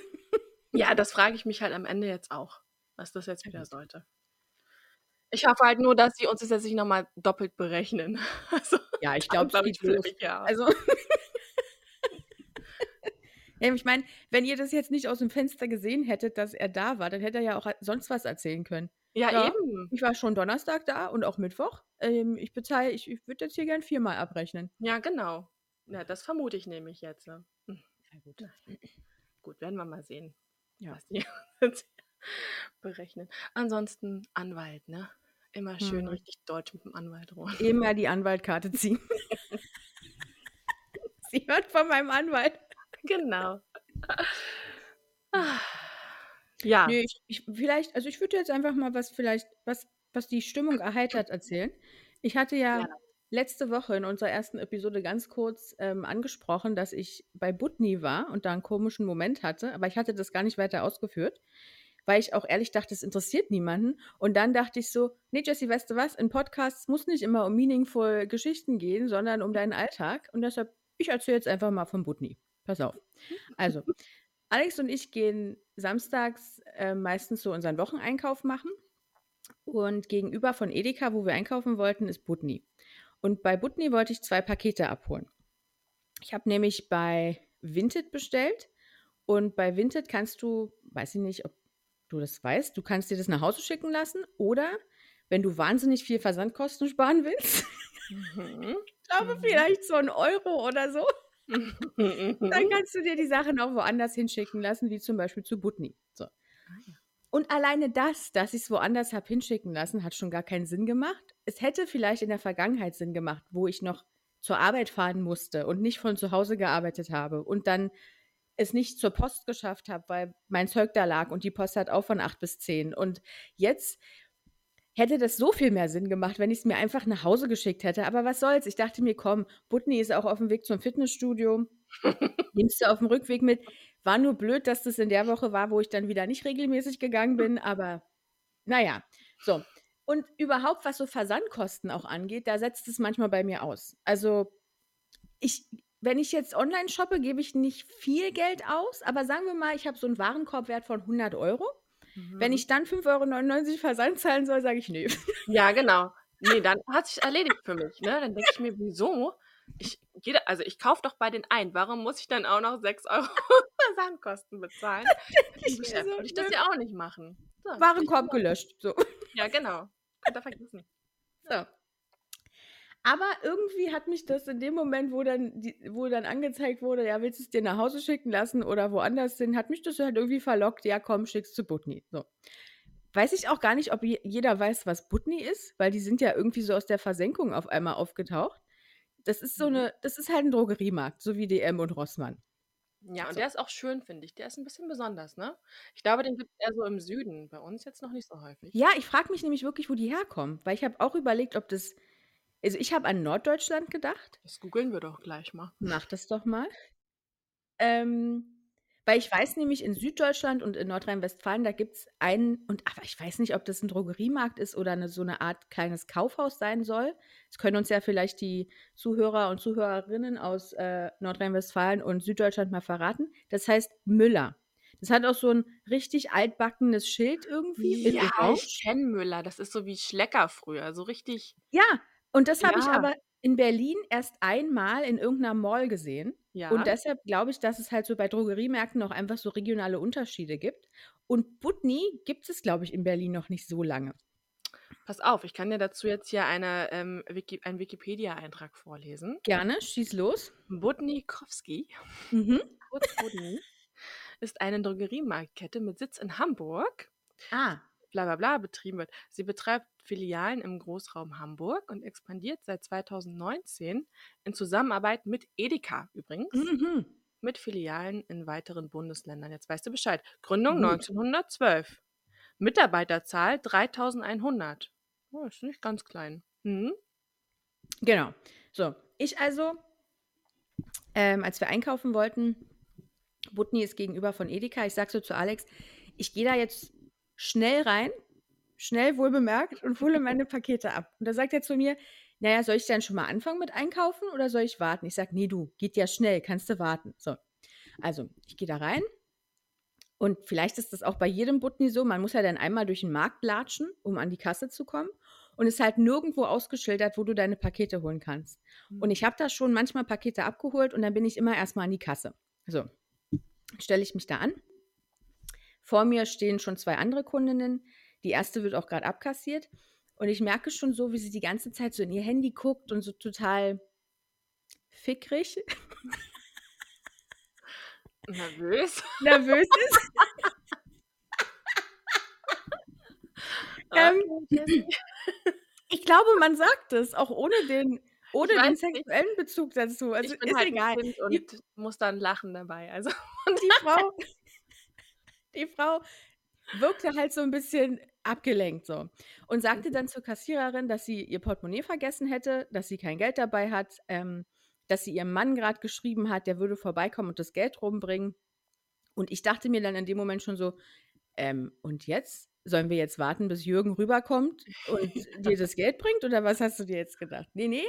Ja, das frage ich mich halt am Ende jetzt auch, was das jetzt wieder sollte. Ich hoffe halt nur, dass sie uns das jetzt nicht nochmal doppelt berechnen. *laughs* Also, ja, ich glaube, es ich, los. ja. Also. *laughs* ja, ich meine, wenn ihr das jetzt nicht aus dem Fenster gesehen hättet, dass er da war, dann hätte er ja auch sonst was erzählen können. Ja, ja. eben. Ich war schon Donnerstag da und auch Mittwoch. Ähm, ich bezahle, ich, ich würde jetzt hier gern viermal abrechnen. Ja, genau. Ja, das vermute ich nämlich jetzt. Ne? Hm, Ja, gut. *clears throat* Gut, werden wir mal sehen, Ja. was die *laughs* berechnen. Ansonsten Anwalt, ne? Immer schön Mhm. richtig deutsch mit dem Anwalt rum. *laughs* Eben mal die Anwaltkarte ziehen. *laughs* Sie hört von meinem Anwalt. Genau. Ja, Nee, ich, ich, vielleicht, also ich würde jetzt einfach mal was vielleicht, was, was die Stimmung erheitert erzählen. Ich hatte ja Gerne. letzte Woche in unserer ersten Episode ganz kurz ähm, angesprochen, dass ich bei Butni war und da einen komischen Moment hatte, aber ich hatte das gar nicht weiter ausgeführt, weil ich auch ehrlich dachte, es interessiert niemanden. Und dann dachte ich so, nee, Jessie, weißt du was, in Podcasts muss nicht immer um meaningful Geschichten gehen, sondern um deinen Alltag. Und deshalb, ich erzähle jetzt einfach mal von Butni. Pass auf. Also, Alex und ich gehen samstags äh, meistens so unseren Wocheneinkauf machen. Und gegenüber von Edeka, wo wir einkaufen wollten, ist Butni. Und bei Butni wollte ich zwei Pakete abholen. Ich habe nämlich bei Vinted bestellt. Und bei Vinted kannst du, weiß ich nicht, ob du das weißt, du kannst dir das nach Hause schicken lassen. Oder wenn du wahnsinnig viel Versandkosten *laughs* sparen willst, Mhm. ich glaube Mhm. vielleicht so ein Euro oder so, dann Mhm. kannst du dir die Sachen auch woanders hinschicken lassen, wie zum Beispiel zu Butni. So. Und alleine das, dass ich es woanders habe hinschicken lassen, hat schon gar keinen Sinn gemacht. Es hätte vielleicht in der Vergangenheit Sinn gemacht, wo ich noch zur Arbeit fahren musste und nicht von zu Hause gearbeitet habe und dann es nicht zur Post geschafft habe, weil mein Zeug da lag und die Post hat auch von acht bis zehn. Und jetzt hätte das so viel mehr Sinn gemacht, wenn ich es mir einfach nach Hause geschickt hätte. Aber was soll's? Ich dachte mir, komm, Butni ist auch auf dem Weg zum Fitnessstudio. *laughs* Nimmst du auf dem Rückweg mit. War nur blöd, dass das in der Woche war, wo ich dann wieder nicht regelmäßig gegangen bin. Aber naja, so. Und überhaupt, was so Versandkosten auch angeht, da setzt es manchmal bei mir aus. Also ich, wenn ich jetzt online shoppe, gebe ich nicht viel Geld aus, aber sagen wir mal, ich habe so einen Warenkorbwert von 100 Euro. Mhm. Wenn ich dann 5,99 Euro Versand zahlen soll, sage ich nee. Ja, genau. Nee, dann hat sich erledigt für mich. Ne? Dann denke ich mir, wieso? Ich, jeder, also ich kaufe doch bei den ein. Warum muss ich dann auch noch 6 *laughs* Euro Versandkosten bezahlen? *laughs* Ich, so, würde ich das ja auch nicht machen. So, Warenkorb gelöscht. So. Ja, genau. Könnt ihr vergessen. So. Aber irgendwie hat mich das in dem Moment, wo dann, die, wo dann angezeigt wurde, ja, willst du es dir nach Hause schicken lassen oder woanders hin, hat mich das halt irgendwie verlockt, ja komm, schick's zu Butni. So. Weiß ich auch gar nicht, ob jeder weiß, was Butni ist, weil die sind ja irgendwie so aus der Versenkung auf einmal aufgetaucht. Das ist so mhm. eine, das ist halt ein Drogeriemarkt, so wie DM und Rossmann. Ja, und so. der ist auch schön, finde ich. Der ist ein bisschen besonders, ne? Ich glaube, den gibt es eher so im Süden. Bei uns jetzt noch nicht so häufig. Ja, ich frage mich nämlich wirklich, wo die herkommen, weil ich habe auch überlegt, ob das also, ich habe an Norddeutschland gedacht. Das googeln wir doch gleich mal. Mach das doch mal. Ähm, weil ich weiß nämlich, in Süddeutschland und in Nordrhein-Westfalen, da gibt es einen, und aber ich weiß nicht, ob das ein Drogeriemarkt ist oder eine, so eine Art kleines Kaufhaus sein soll. Das können uns ja vielleicht die Zuhörer und Zuhörerinnen aus äh, Nordrhein-Westfalen und Süddeutschland mal verraten. Das heißt Müller. Das hat auch so ein richtig altbackenes Schild irgendwie. Ja, ich kenne Müller. Das ist so wie Schlecker früher. So richtig. Ja, und das habe ich aber in Berlin erst einmal in irgendeiner Mall gesehen. Und deshalb glaube ich, dass es halt so bei Drogeriemärkten noch einfach so regionale Unterschiede gibt. Und Butni gibt es, glaube ich, in Berlin noch nicht so lange. Pass auf, ich kann dir dazu jetzt hier eine, ähm, Wiki einen Wikipedia-Eintrag vorlesen. Gerne, schieß los. Butnikowski, Mhm. kurz Butni, ist eine Drogeriemarktkette mit Sitz in Hamburg. Ah bla bla bla betrieben wird. Sie betreibt Filialen im Großraum Hamburg und expandiert seit 2019 in Zusammenarbeit mit Edeka übrigens. Mhm. Mit Filialen in weiteren Bundesländern. Jetzt weißt du Bescheid. Gründung Gut. 1912. Mitarbeiterzahl 3100. Oh, ist nicht ganz klein. Mhm. Genau. So, ich also, ähm, als wir einkaufen wollten, Butni ist gegenüber von Edeka. Ich sag so zu Alex, ich gehe da jetzt schnell rein, schnell wohl bemerkt und hole meine Pakete ab. Und da sagt er zu mir, naja, soll ich dann schon mal anfangen mit einkaufen oder soll ich warten? Ich sage, nee, du, geht ja schnell, kannst du warten. So, also ich gehe da rein und vielleicht ist das auch bei jedem Butni so, man muss ja dann einmal durch den Markt latschen, um an die Kasse zu kommen. Und es ist halt nirgendwo ausgeschildert, wo du deine Pakete holen kannst. Und ich habe da schon manchmal Pakete abgeholt und dann bin ich immer erstmal an die Kasse. So, stelle ich mich da an vor mir stehen schon zwei andere Kundinnen. Die erste wird auch gerade abkassiert. Und ich merke schon so, wie sie die ganze Zeit so in ihr Handy guckt und so total fickrig. *laughs* Nervös. Nervös ist. *laughs* ähm, ich glaube, man sagt es, auch ohne den, ohne den sexuellen nicht. Bezug dazu. Also ich bin ist halt egal. Kind und muss dann lachen dabei. Also. Und die *laughs* Frau, die Frau wirkte halt so ein bisschen abgelenkt so und sagte mhm. dann zur Kassiererin, dass sie ihr Portemonnaie vergessen hätte, dass sie kein Geld dabei hat, ähm, dass sie ihrem Mann gerade geschrieben hat, der würde vorbeikommen und das Geld rumbringen. Und ich dachte mir dann in dem Moment schon so, ähm, und jetzt? Sollen wir jetzt warten, bis Jürgen rüberkommt und dir das *laughs* Geld bringt? Oder was hast du dir jetzt gedacht? Nee, nee.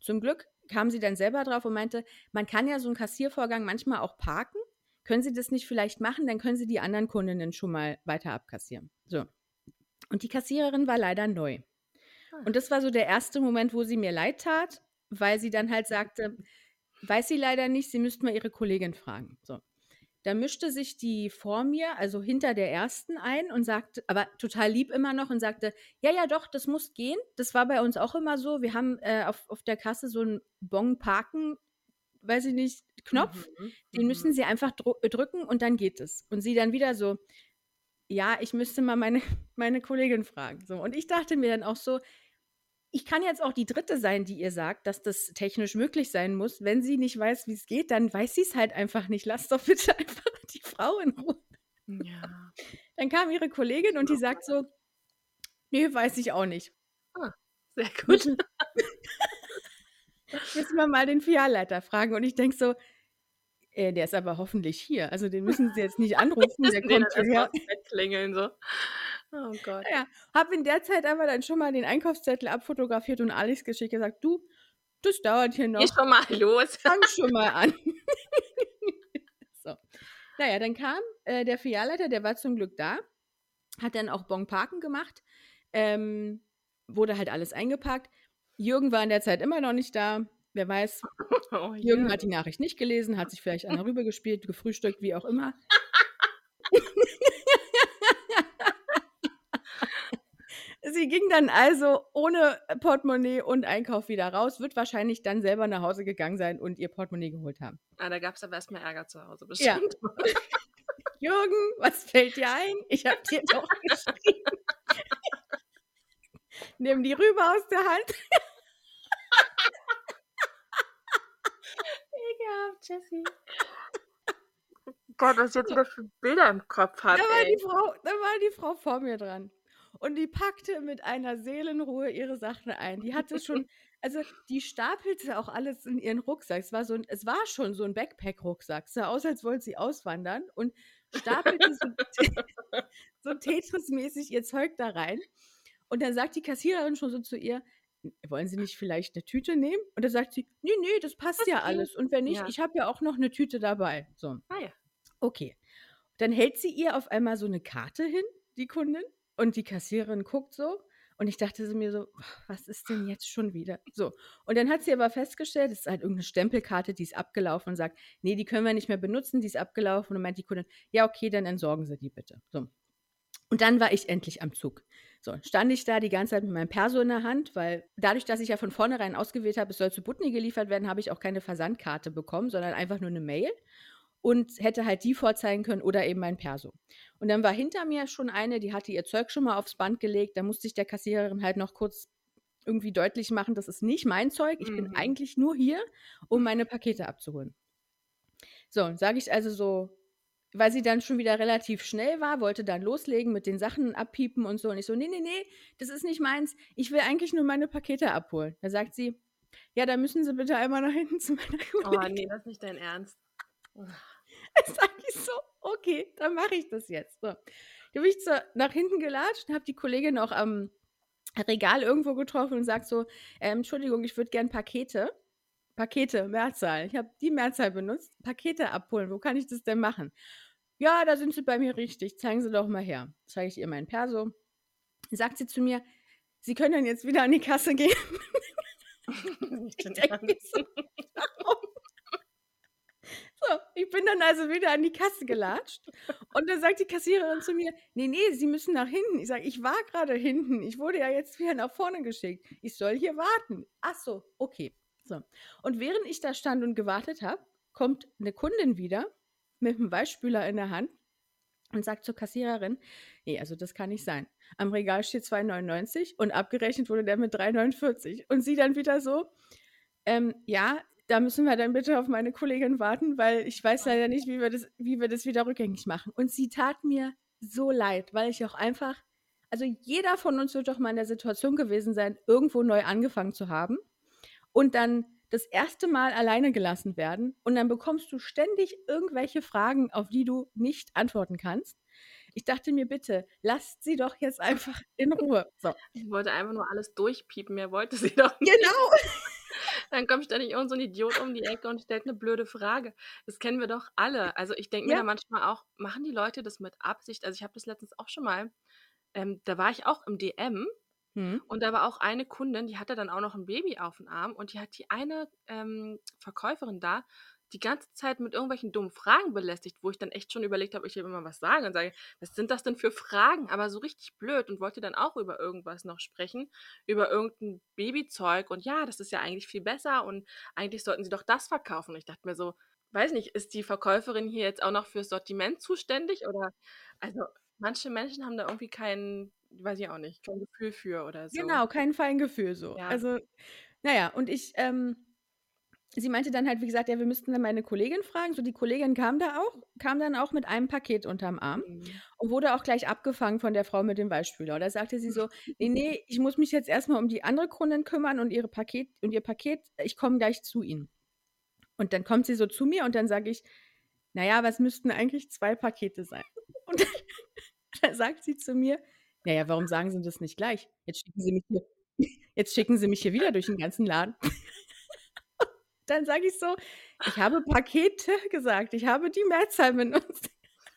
Zum Glück kam sie dann selber drauf und meinte, man kann ja so einen Kassiervorgang manchmal auch parken können Sie das nicht vielleicht machen? Dann können Sie die anderen Kundinnen schon mal weiter abkassieren. So. Und die Kassiererin war leider neu. Ah. Und das war so der erste Moment, wo sie mir leid tat, weil sie dann halt sagte, weiß sie leider nicht, sie müsste mal ihre Kollegin fragen. So. Da mischte sich die vor mir, also hinter der ersten ein und sagte, aber total lieb immer noch und sagte, ja, ja, doch, das muss gehen. Das war bei uns auch immer so. Wir haben äh, auf, auf der Kasse so ein Bon parken weiß ich nicht, Knopf, mhm. den mhm. müssen sie einfach äh, drücken und dann geht es. Und sie dann wieder so, ja, ich müsste mal meine, *laughs* meine Kollegin fragen. So. Und ich dachte mir dann auch so, ich kann jetzt auch die Dritte sein, die ihr sagt, dass das technisch möglich sein muss. Wenn sie nicht weiß, wie es geht, dann weiß sie es halt einfach nicht. Lass doch bitte *laughs* einfach die Frau in Ruhe. Ja. Dann kam ihre Kollegin und die sagt so, nee, weiß ich auch nicht. Ah, sehr *laughs* gut. Müssen, müssen wir mal den Filialleiter fragen. Und ich denke so, äh, der ist aber hoffentlich hier. Also den müssen Sie jetzt nicht *laughs* anrufen, der kommt hierher. klingeln so. Oh Gott. Ja, habe in der Zeit aber dann schon mal den Einkaufszettel abfotografiert und Alex geschickt, gesagt, du, das dauert hier Geh noch. schon mal los. Fang schon mal an. *laughs* *laughs* so. Naja, dann kam äh, der Filialleiter, der war zum Glück da, hat dann auch Bon Parken gemacht, ähm, wurde halt alles eingepackt. Jürgen war in der Zeit immer noch nicht da. Wer weiß, *laughs* Oh, Jürgen je. hat die Nachricht nicht gelesen, hat sich vielleicht einer rübergespielt, gefrühstückt, wie auch immer. *laughs* Sie ging dann also ohne Portemonnaie und Einkauf wieder raus, wird wahrscheinlich dann selber nach Hause gegangen sein und ihr Portemonnaie geholt haben. Ah, da gab es aber erstmal Ärger zu Hause, Ja. bestimmt. *laughs* Jürgen, was fällt dir ein? Ich habe dir doch geschrieben. Nimm die Rübe aus der Hand. Ekelhaft, Jessie. Gott, was ich jetzt wieder für Bilder im Kopf Da habe, war, ey. die Frau, da war die Frau vor mir dran. Und die packte mit einer Seelenruhe ihre Sachen ein. Die hatte schon, *laughs* also die stapelte auch alles in ihren Rucksack. Es war, so ein, es war schon so ein Backpack-Rucksack. Sah aus, als wollte sie auswandern und stapelte so, *laughs* so *laughs* Tetris-mäßig ihr Zeug da rein. Und dann sagt die Kassiererin schon so zu ihr, wollen Sie nicht vielleicht eine Tüte nehmen? Und dann sagt sie, nee, nee, das passt Das ja alles. Und wenn nicht, Ja. ich habe ja auch noch eine Tüte dabei. So. Ah ja. Okay. Dann hält sie ihr auf einmal so eine Karte hin, die Kundin, und die Kassiererin guckt so. Und ich dachte so mir so, was ist denn jetzt schon wieder? So. Und dann hat sie aber festgestellt, es ist halt irgendeine Stempelkarte, die ist abgelaufen und sagt, nee, die können wir nicht mehr benutzen, die ist abgelaufen. Und meint die Kundin, ja, okay, dann entsorgen Sie die bitte. So. Und dann war ich endlich am Zug. So, stand ich da die ganze Zeit mit meinem Perso in der Hand, weil dadurch, dass ich ja von vornherein ausgewählt habe, es soll zu Butni geliefert werden, habe ich auch keine Versandkarte bekommen, sondern einfach nur eine Mail und hätte halt die vorzeigen können oder eben mein Perso. Und dann war hinter mir schon eine, die hatte ihr Zeug schon mal aufs Band gelegt. Da musste ich der Kassiererin halt noch kurz irgendwie deutlich machen, das ist nicht mein Zeug. Ich bin Mhm. eigentlich nur hier, um meine Pakete abzuholen. So, sage ich also so, weil sie dann schon wieder relativ schnell war, wollte dann loslegen mit den Sachen abpiepen und so. Und ich so, nee, nee, nee, das ist nicht meins. Ich will eigentlich nur meine Pakete abholen. Da sagt sie, ja, da müssen Sie bitte einmal nach hinten zu meiner Oh Kollegin. nee, das ist nicht dein Ernst. *laughs* Da sag ich so, okay, dann mache ich das jetzt. So. Da bin ich zur, nach hinten gelatscht und habe die Kollegin auch am Regal irgendwo getroffen und sagt so, ähm, Entschuldigung, ich würde gern Pakete, Pakete, Mehrzahl. Ich habe die Mehrzahl benutzt, Pakete abholen. Wo kann ich das denn machen? Ja, da sind Sie bei mir richtig. Zeigen Sie doch mal her. Zeige ich ihr mein Perso. Sagt sie zu mir, Sie können dann jetzt wieder an die Kasse gehen. *laughs* Ich denk mir Ernst. so, warum? So, ich bin dann also wieder an die Kasse gelatscht und dann sagt die Kassiererin zu mir, nee, nee, Sie müssen nach hinten. Ich sage, ich war gerade hinten. Ich wurde ja jetzt wieder nach vorne geschickt. Ich soll hier warten. Ach so, okay. So. Und während ich da stand und gewartet habe, kommt eine Kundin wieder mit einem Weichspüler in der Hand und sagt zur Kassiererin, nee, also das kann nicht sein. Am Regal steht 2,99 und abgerechnet wurde der mit 3,49. Und sie dann wieder so, ähm, ja, da müssen wir dann bitte auf meine Kollegin warten, weil ich weiß leider nicht, wie wir das, wie wir das wieder rückgängig machen. Und sie tat mir so leid, weil ich auch einfach, also jeder von uns wird doch mal in der Situation gewesen sein, irgendwo neu angefangen zu haben und dann das erste Mal alleine gelassen werden und dann bekommst du ständig irgendwelche Fragen, auf die du nicht antworten kannst. Ich dachte mir, bitte, lasst sie doch jetzt einfach in Ruhe. So. Ich wollte einfach nur alles durchpiepen, mehr wollte sie *laughs* doch nicht. Genau. *laughs* Dann kommt ständig irgend so ein Idiot um die Ecke und stellt eine blöde Frage. Das kennen wir doch alle. Also ich denke mir Ja. da manchmal auch, machen die Leute das mit Absicht? Also ich habe das letztens auch schon mal, ähm, da war ich auch im DM Hm. und da war auch eine Kundin, die hatte dann auch noch ein Baby auf dem Arm und die hat die eine ähm, Verkäuferin da die ganze Zeit mit irgendwelchen dummen Fragen belästigt, wo ich dann echt schon überlegt habe, ich will immer was sagen und sage, was sind das denn für Fragen? Aber so richtig blöd und wollte dann auch über irgendwas noch sprechen, über irgendein Babyzeug und ja, das ist ja eigentlich viel besser und eigentlich sollten sie doch das verkaufen. Und ich dachte mir so, weiß nicht, ist die Verkäuferin hier jetzt auch noch fürs Sortiment zuständig oder also Manche Menschen haben da irgendwie kein weiß ich auch nicht, kein Gefühl für oder so. Genau, kein Feingefühl so. Ja. Also, na ja, und ich, ähm sie meinte dann halt, wie gesagt: „Ja, wir müssten dann meine Kollegin fragen.“ So, die Kollegin kam da auch kam dann auch mit einem Paket unterm Arm Mhm. und wurde auch gleich abgefangen von der Frau mit dem Weichspüler. Und da sagte sie so: *laughs* „Ne, ne, ich muss mich jetzt erst mal um die andere Kundin kümmern und ihre Paket und ihr Paket. Ich komme gleich zu Ihnen.“ Und dann kommt sie so zu mir und dann sage ich: „Na ja, was müssten eigentlich 2 Pakete sein?“ *laughs* Und *laughs* dann sagt sie zu mir: „Na ja, warum sagen Sie das nicht gleich? Jetzt schicken Sie mich hier *laughs* jetzt schicken Sie mich hier wieder durch den ganzen Laden.“ *laughs* Dann sage ich so: „Ich habe Pakete gesagt. Ich habe die Mehrzahl benutzt.“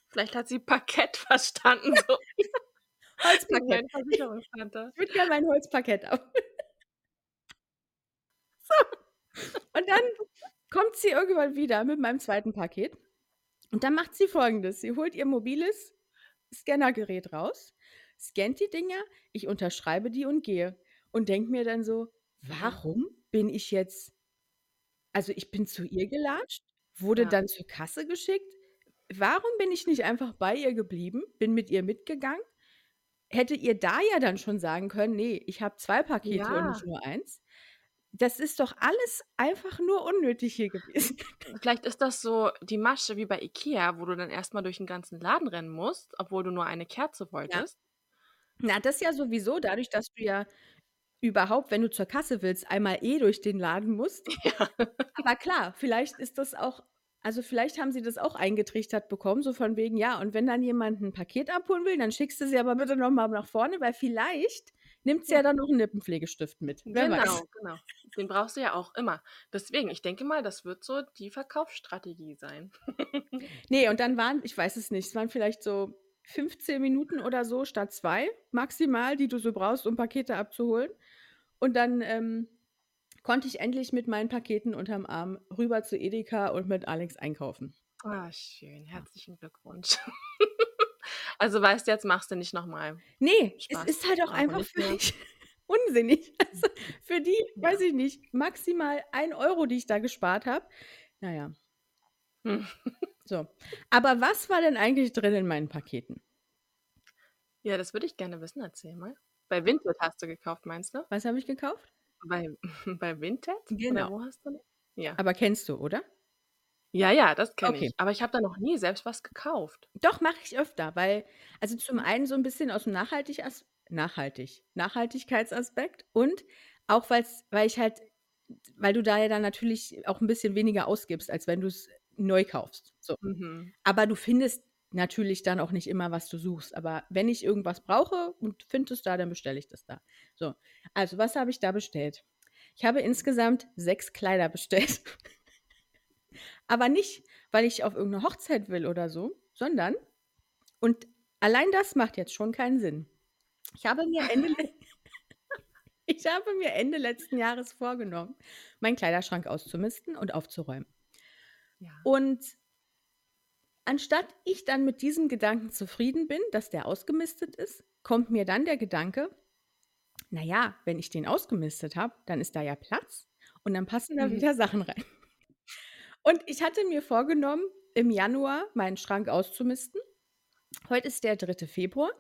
Vielleicht hat sie Parkett verstanden, so. Holzparkett. Ich würde gerne mein Holzparkett haben. So. Und dann kommt sie irgendwann wieder mit meinem zweiten Paket und dann macht sie Folgendes: Sie holt ihr mobiles Scannergerät raus, scannt die Dinger, ich unterschreibe die und gehe und denke mir dann so: „Warum bin ich jetzt also, ich bin zu ihr gelatscht, wurde Ja. dann zur Kasse geschickt. Warum bin ich nicht einfach bei ihr geblieben, bin mit ihr mitgegangen? Hätte ihr da ja dann schon sagen können: „Ne, ich habe 2 Pakete und Ja. nicht nur 1.“ Das ist doch alles einfach nur unnötig hier gewesen. *laughs* Vielleicht ist das so die Masche wie bei IKEA, wo du dann erst mal durch 'n ganzen Laden rennen musst, obwohl du nur eine Kerze Ja. wolltest. Na, das ja sowieso dadurch, dass du ja überhaupt, wenn du zur Kasse willst, einmal eh durch den Laden musst. *laughs* Ja. Aber klar, vielleicht ist das auch also, vielleicht haben sie das auch eingetrichtert bekommen, so von wegen: „Ja, und wenn dann jemand 'n Paket abholen will, dann schickst du sie aber bitte noch mal nach vorne, weil vielleicht nimmt sie ja Ja. dann noch 'n Lippenpflegestift mit.“ Wer weiß. Genau, genau. Den brauchst du ja auch immer. Deswegen, ich denke mal, das wird so die Verkaufsstrategie sein. *laughs* Ne, und dann waren ich weiß es nicht, es waren vielleicht so 15 Minuten oder so statt 2 maximal, die du so brauchst, um Pakete abzuholen. Und dann, ähm, konnte ich endlich mit meinen Paketen unterm Arm rüber zu Edeka und mit Alex einkaufen. Ah, schön. Herzlichen Glückwunsch. *laughs* Also, weißt du, jetzt machst du nicht noch mal Ne, es Spaß. ist halt auch Brauchen wir einfach für mich *laughs* unsinnig. Also, *laughs* für die, Ja. weiß ich nicht, maximal 1 €, die ich da gespart habe. Na ja. Hm. So. Aber was war denn eigentlich drin in meinen Paketen? Ja, das würde ich gerne wissen. Erzähl mal. Bei Vinted hast du gekauft, meinst du? Was habe ich gekauft? Bei *laughs* bei Vinted? Oder Genau. wo hast du? Ja. Aber kennst du, oder? Ja, ja, das kenne Okay. ich. Aber ich habe da noch nie selbst was gekauft. Doch, mache ich öfter, weil also, zum einen so 'n bisschen aus'm nachhaltig As nachhaltig Nachhaltigkeitsaspekt und auch weil's weil ich halt weil du da ja dann natürlich auch 'n bisschen weniger ausgibst, als wenn du's neu kaufst, so. Mhm. Aber du findest natürlich dann auch nicht immer, was du suchst. Aber wenn ich irgendwas brauche und finde es da, dann bestelle ich das da. So, also, was habe ich da bestellt? Ich habe insgesamt 6 Kleider bestellt. *laughs* Aber nicht, weil ich auf irgend 'ne Hochzeit will oder so, sondern und allein das macht jetzt schon keinen Sinn. Ich habe mir Ende *laughs* *laughs* ich habe mir Ende letzten Jahres vorgenommen, meinen Kleiderschrank auszumisten und aufzuräumen. Ja. Und anstatt ich dann mit diesem Gedanken zufrieden bin, dass der ausgemistet ist, kommt mir dann der Gedanke: „Na ja, wenn ich den ausgemistet habe, dann ist da ja Platz und dann passen da Mhm. wieder Sachen rein.“ Und ich hatte mir vorgenommen, im Januar meinen Schrank auszumisten. Heute ist der 3. Februar.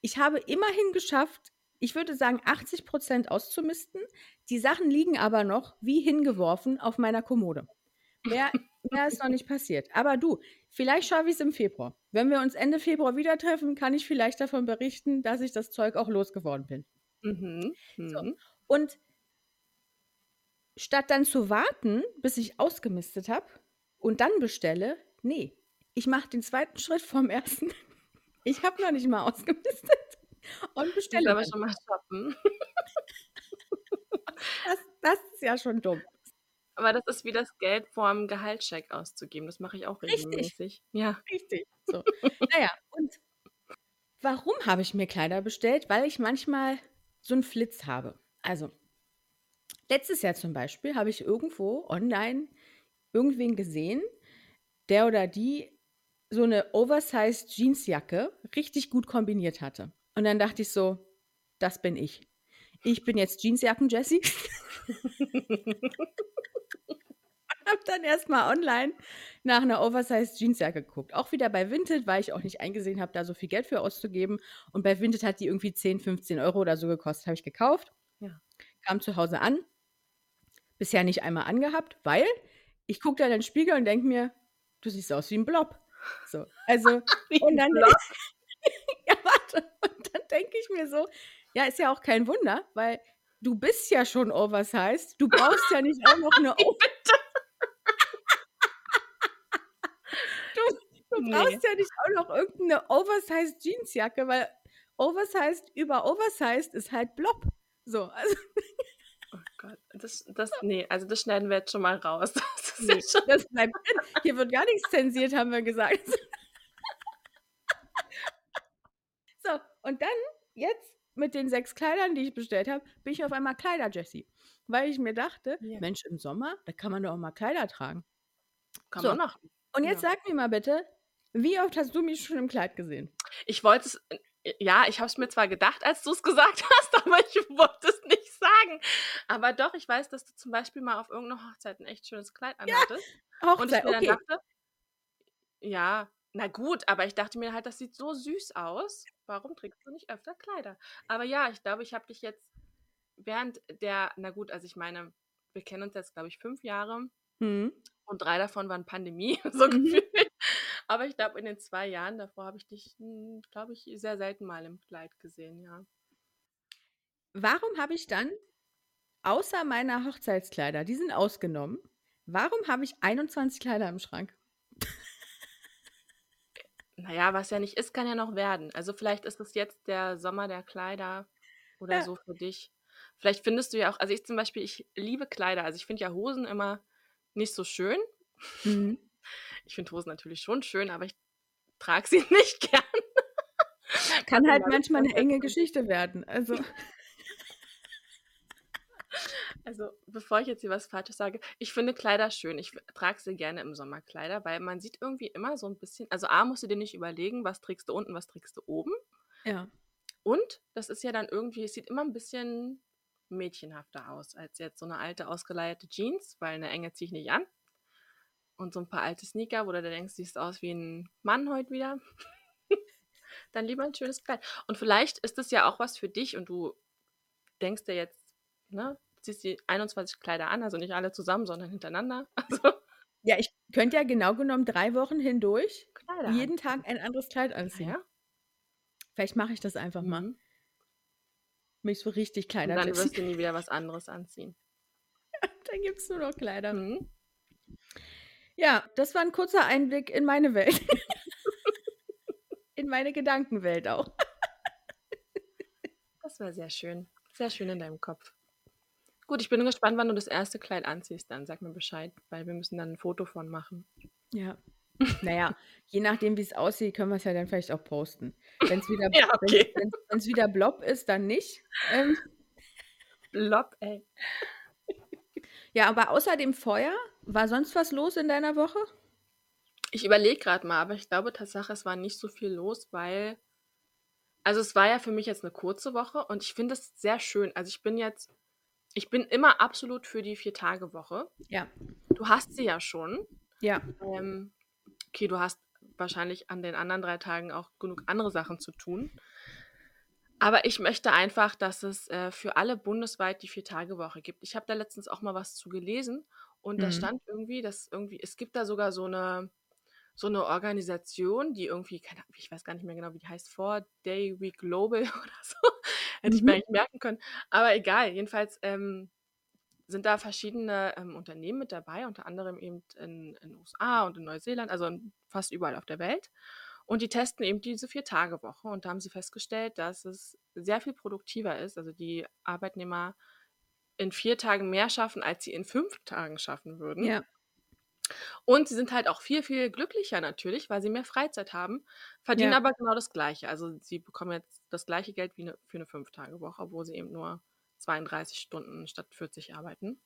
Ich habe immerhin geschafft, ich würde sagen, 80% auszumisten. Die Sachen liegen aber noch wie hingeworfen auf meiner Kommode. Mehr *laughs* mehr ist noch nicht passiert. Aber du, vielleicht schaffe ich's im Februar. Wenn wir uns Ende Februar wieder treffen, kann ich vielleicht davon berichten, dass ich das Zeug auch losgeworden bin. Mhm. So, Mhm. und statt dann zu warten, bis ich ausgemistet habe und dann bestelle, ne, ich mache den 2. Schritt vom 1. *laughs* Ich habe noch nicht mal ausgemistet *laughs* und bestelle aber dann. schon mal shoppen. *laughs* Das das ist ja schon dumm. Aber das ist wie das Geld vorm Gehaltscheck auszugeben. Das mache ich auch Richtig. regelmäßig. Ja. Richtig. So. Na ja, und warum habe ich mir Kleider bestellt? Weil ich manchmal so 'n Flitz habe. Also, letztes Jahr zum Beispiel habe ich irgendwo online irgendwen gesehen, der oder die so 'ne oversized Jeansjacke richtig gut kombiniert hatte. Und dann dachte ich so: „Das bin ich. Ich bin jetzt Jeansjacken-Jessie.“ *laughs* habe dann erstmal online nach einer Oversized Jeansjacke geguckt. Auch wieder bei Vinted, weil ich auch nicht eingesehen habe, da so viel Geld für auszugeben. Und bei Vinted hat die irgendwie 10, 15 Euro oder so gekostet. Habe ich gekauft. Ja. Kam zu Hause an. Bisher nicht einmal angehabt, weil ich gucke da in den Spiegel und denke mir, du siehst aus wie ein Blob. So, also, *laughs* und dann, *laughs* ja, warte, und dann denke ich mir so, ja, ist ja auch kein Wunder, weil du bist ja schon oversized. Du brauchst ja nicht auch noch eine *laughs* O- du, du Nee. brauchst ja nicht auch noch irgendeine oversized Jeansjacke, weil oversized über oversized ist halt Blob. So, also das, das, nee, also das schneiden wir jetzt schon mal raus. *laughs* Das nee, ja das bleibt drin. Hier wird gar nichts zensiert, haben wir gesagt. *laughs* So, und dann jetzt mit den sechs Kleidern, die ich bestellt habe, bin ich auf einmal Kleider-Jessie. Weil ich mir dachte, Ja. Mensch, im Sommer, da kann man doch auch mal Kleider tragen. kann So, man machen. und jetzt Ja. sag mir mal bitte, wie oft hast du mich schon im Kleid gesehen? Ich wollte es, äh, ja, ich habe es mir zwar gedacht, als du es gesagt *laughs* hast, aber ich wollte es sagen. Aber doch, ich weiß, dass du zum Beispiel mal auf irgendeiner Hochzeit ein echt schönes Kleid anhattest. Und ich Hochzeit, mir dann okay. dachte, ja, na gut, aber ich dachte mir halt, das sieht so süß aus. Warum trägst du nicht öfter Kleider? Aber ja, ich glaube, ich habe dich jetzt während der, na gut, also ich meine, wir kennen uns jetzt, glaube ich, fünf Jahre Mhm. und drei davon waren Pandemie, *laughs* so Mhm. gefühlt. Aber ich glaube, in den zwei Jahren davor habe ich dich, glaube ich, sehr selten mal im Kleid gesehen, ja. Warum habe ich dann, außer meiner Hochzeitskleider, die sind ausgenommen, warum habe ich 21 Kleider im Schrank? Naja, was ja nicht ist, kann ja noch werden. Also vielleicht ist es jetzt der Sommer der Kleider oder Ja. so für dich. Vielleicht findest du ja auch, also ich zum Beispiel, ich liebe Kleider. Also ich finde ja Hosen immer nicht so schön. Mhm. *laughs* Ich finde Hosen natürlich schon schön, aber ich trage sie *laughs* nicht gern. Kann halt manchmal eine enge. Geschichte werden. Also, *laughs* Also, bevor ich jetzt hier was Falsches sage, ich finde Kleider schön. Ich trage sie gerne im Sommer Kleider, weil man sieht irgendwie immer so ein bisschen, also A, musst du dir nicht überlegen, was trägst du unten, was trägst du oben. ja. Und das ist ja dann irgendwie, es sieht immer ein bisschen mädchenhafter aus, als jetzt so eine alte, ausgeleierte Jeans, weil eine enge ziehe ich nicht an. Und so ein paar alte Sneaker, wo du dann denkst, siehst aus wie ein Mann heute wieder. *laughs* dann lieber ein schönes Kleid. Und vielleicht ist das ja auch was für dich und du denkst dir jetzt, ne, ziehst die 21 Kleider an, also nicht alle zusammen, sondern hintereinander. *laughs* Also Ja, ich könnte ja genau genommen drei Wochen hindurch Kleider jeden Tag ein anderes Kleid an. anziehen. Ja. Vielleicht mache ich das einfach mal. Mhm. Mich so richtig Und Kleider dann Jessie. wirst du nie wieder was anderes anziehen. *laughs* Dann gibt es nur noch Kleider. Mhm. Ja, das war ein kurzer Einblick in meine Welt. *laughs* in meine Gedankenwelt auch. Das war sehr schön. Sehr schön in deinem Kopf. Gut, ich bin gespannt, wann du das erste Kleid anziehst. Dann sag mir Bescheid, weil wir müssen dann ein Foto von machen. Ja. *laughs* Naja, je nachdem, wie es aussieht, können wir es ja dann vielleicht auch posten. Wenn es wieder, *laughs* Ja, okay. wenn's, wenn's, wenn's wieder Blob ist, dann nicht. Ähm, Lob, ey. ja, aber außer dem Feuer, war sonst was los in deiner Woche? Ich überlege gerade mal, aber ich glaube Tatsache, es war nicht so viel los, weil. Also es war ja für mich jetzt eine kurze Woche und ich finde es sehr schön. Also ich bin jetzt, ich bin immer absolut für die Vier-Tage-Woche. Ja. Du hast sie ja schon. Ja. Ähm, okay, du hast wahrscheinlich an den anderen drei Tagen auch genug andere Sachen zu tun. Aber ich möchte einfach, dass es äh, für alle bundesweit die Vier-Tage-Woche gibt. Ich habe da letztens auch mal was zu gelesen und da Mhm. stand irgendwie, dass irgendwie, es gibt da sogar so eine, so eine Organisation, die irgendwie, keine ich weiß gar nicht mehr genau, wie die heißt, Four Day Week Global *laughs* oder so. Hätte ich mir Mhm. eigentlich merken können. Aber egal, jedenfalls ähm, sind da verschiedene ähm, Unternehmen mit dabei, unter anderem eben in den USA und in Neuseeland, also in fast überall auf der Welt. Und die testen eben diese Vier-Tage-Woche. Und da haben sie festgestellt, dass es sehr viel produktiver ist. Also die Arbeitnehmer in vier Tagen mehr schaffen, als sie in fünf Tagen schaffen würden. Ja. Und sie sind halt auch viel, viel glücklicher natürlich, weil sie mehr Freizeit haben, verdienen Ja. aber genau das Gleiche. Also sie bekommen jetzt das gleiche Geld wie eine, für eine Fünf-Tage-Woche, obwohl sie eben nur 32 Stunden statt 40 arbeiten.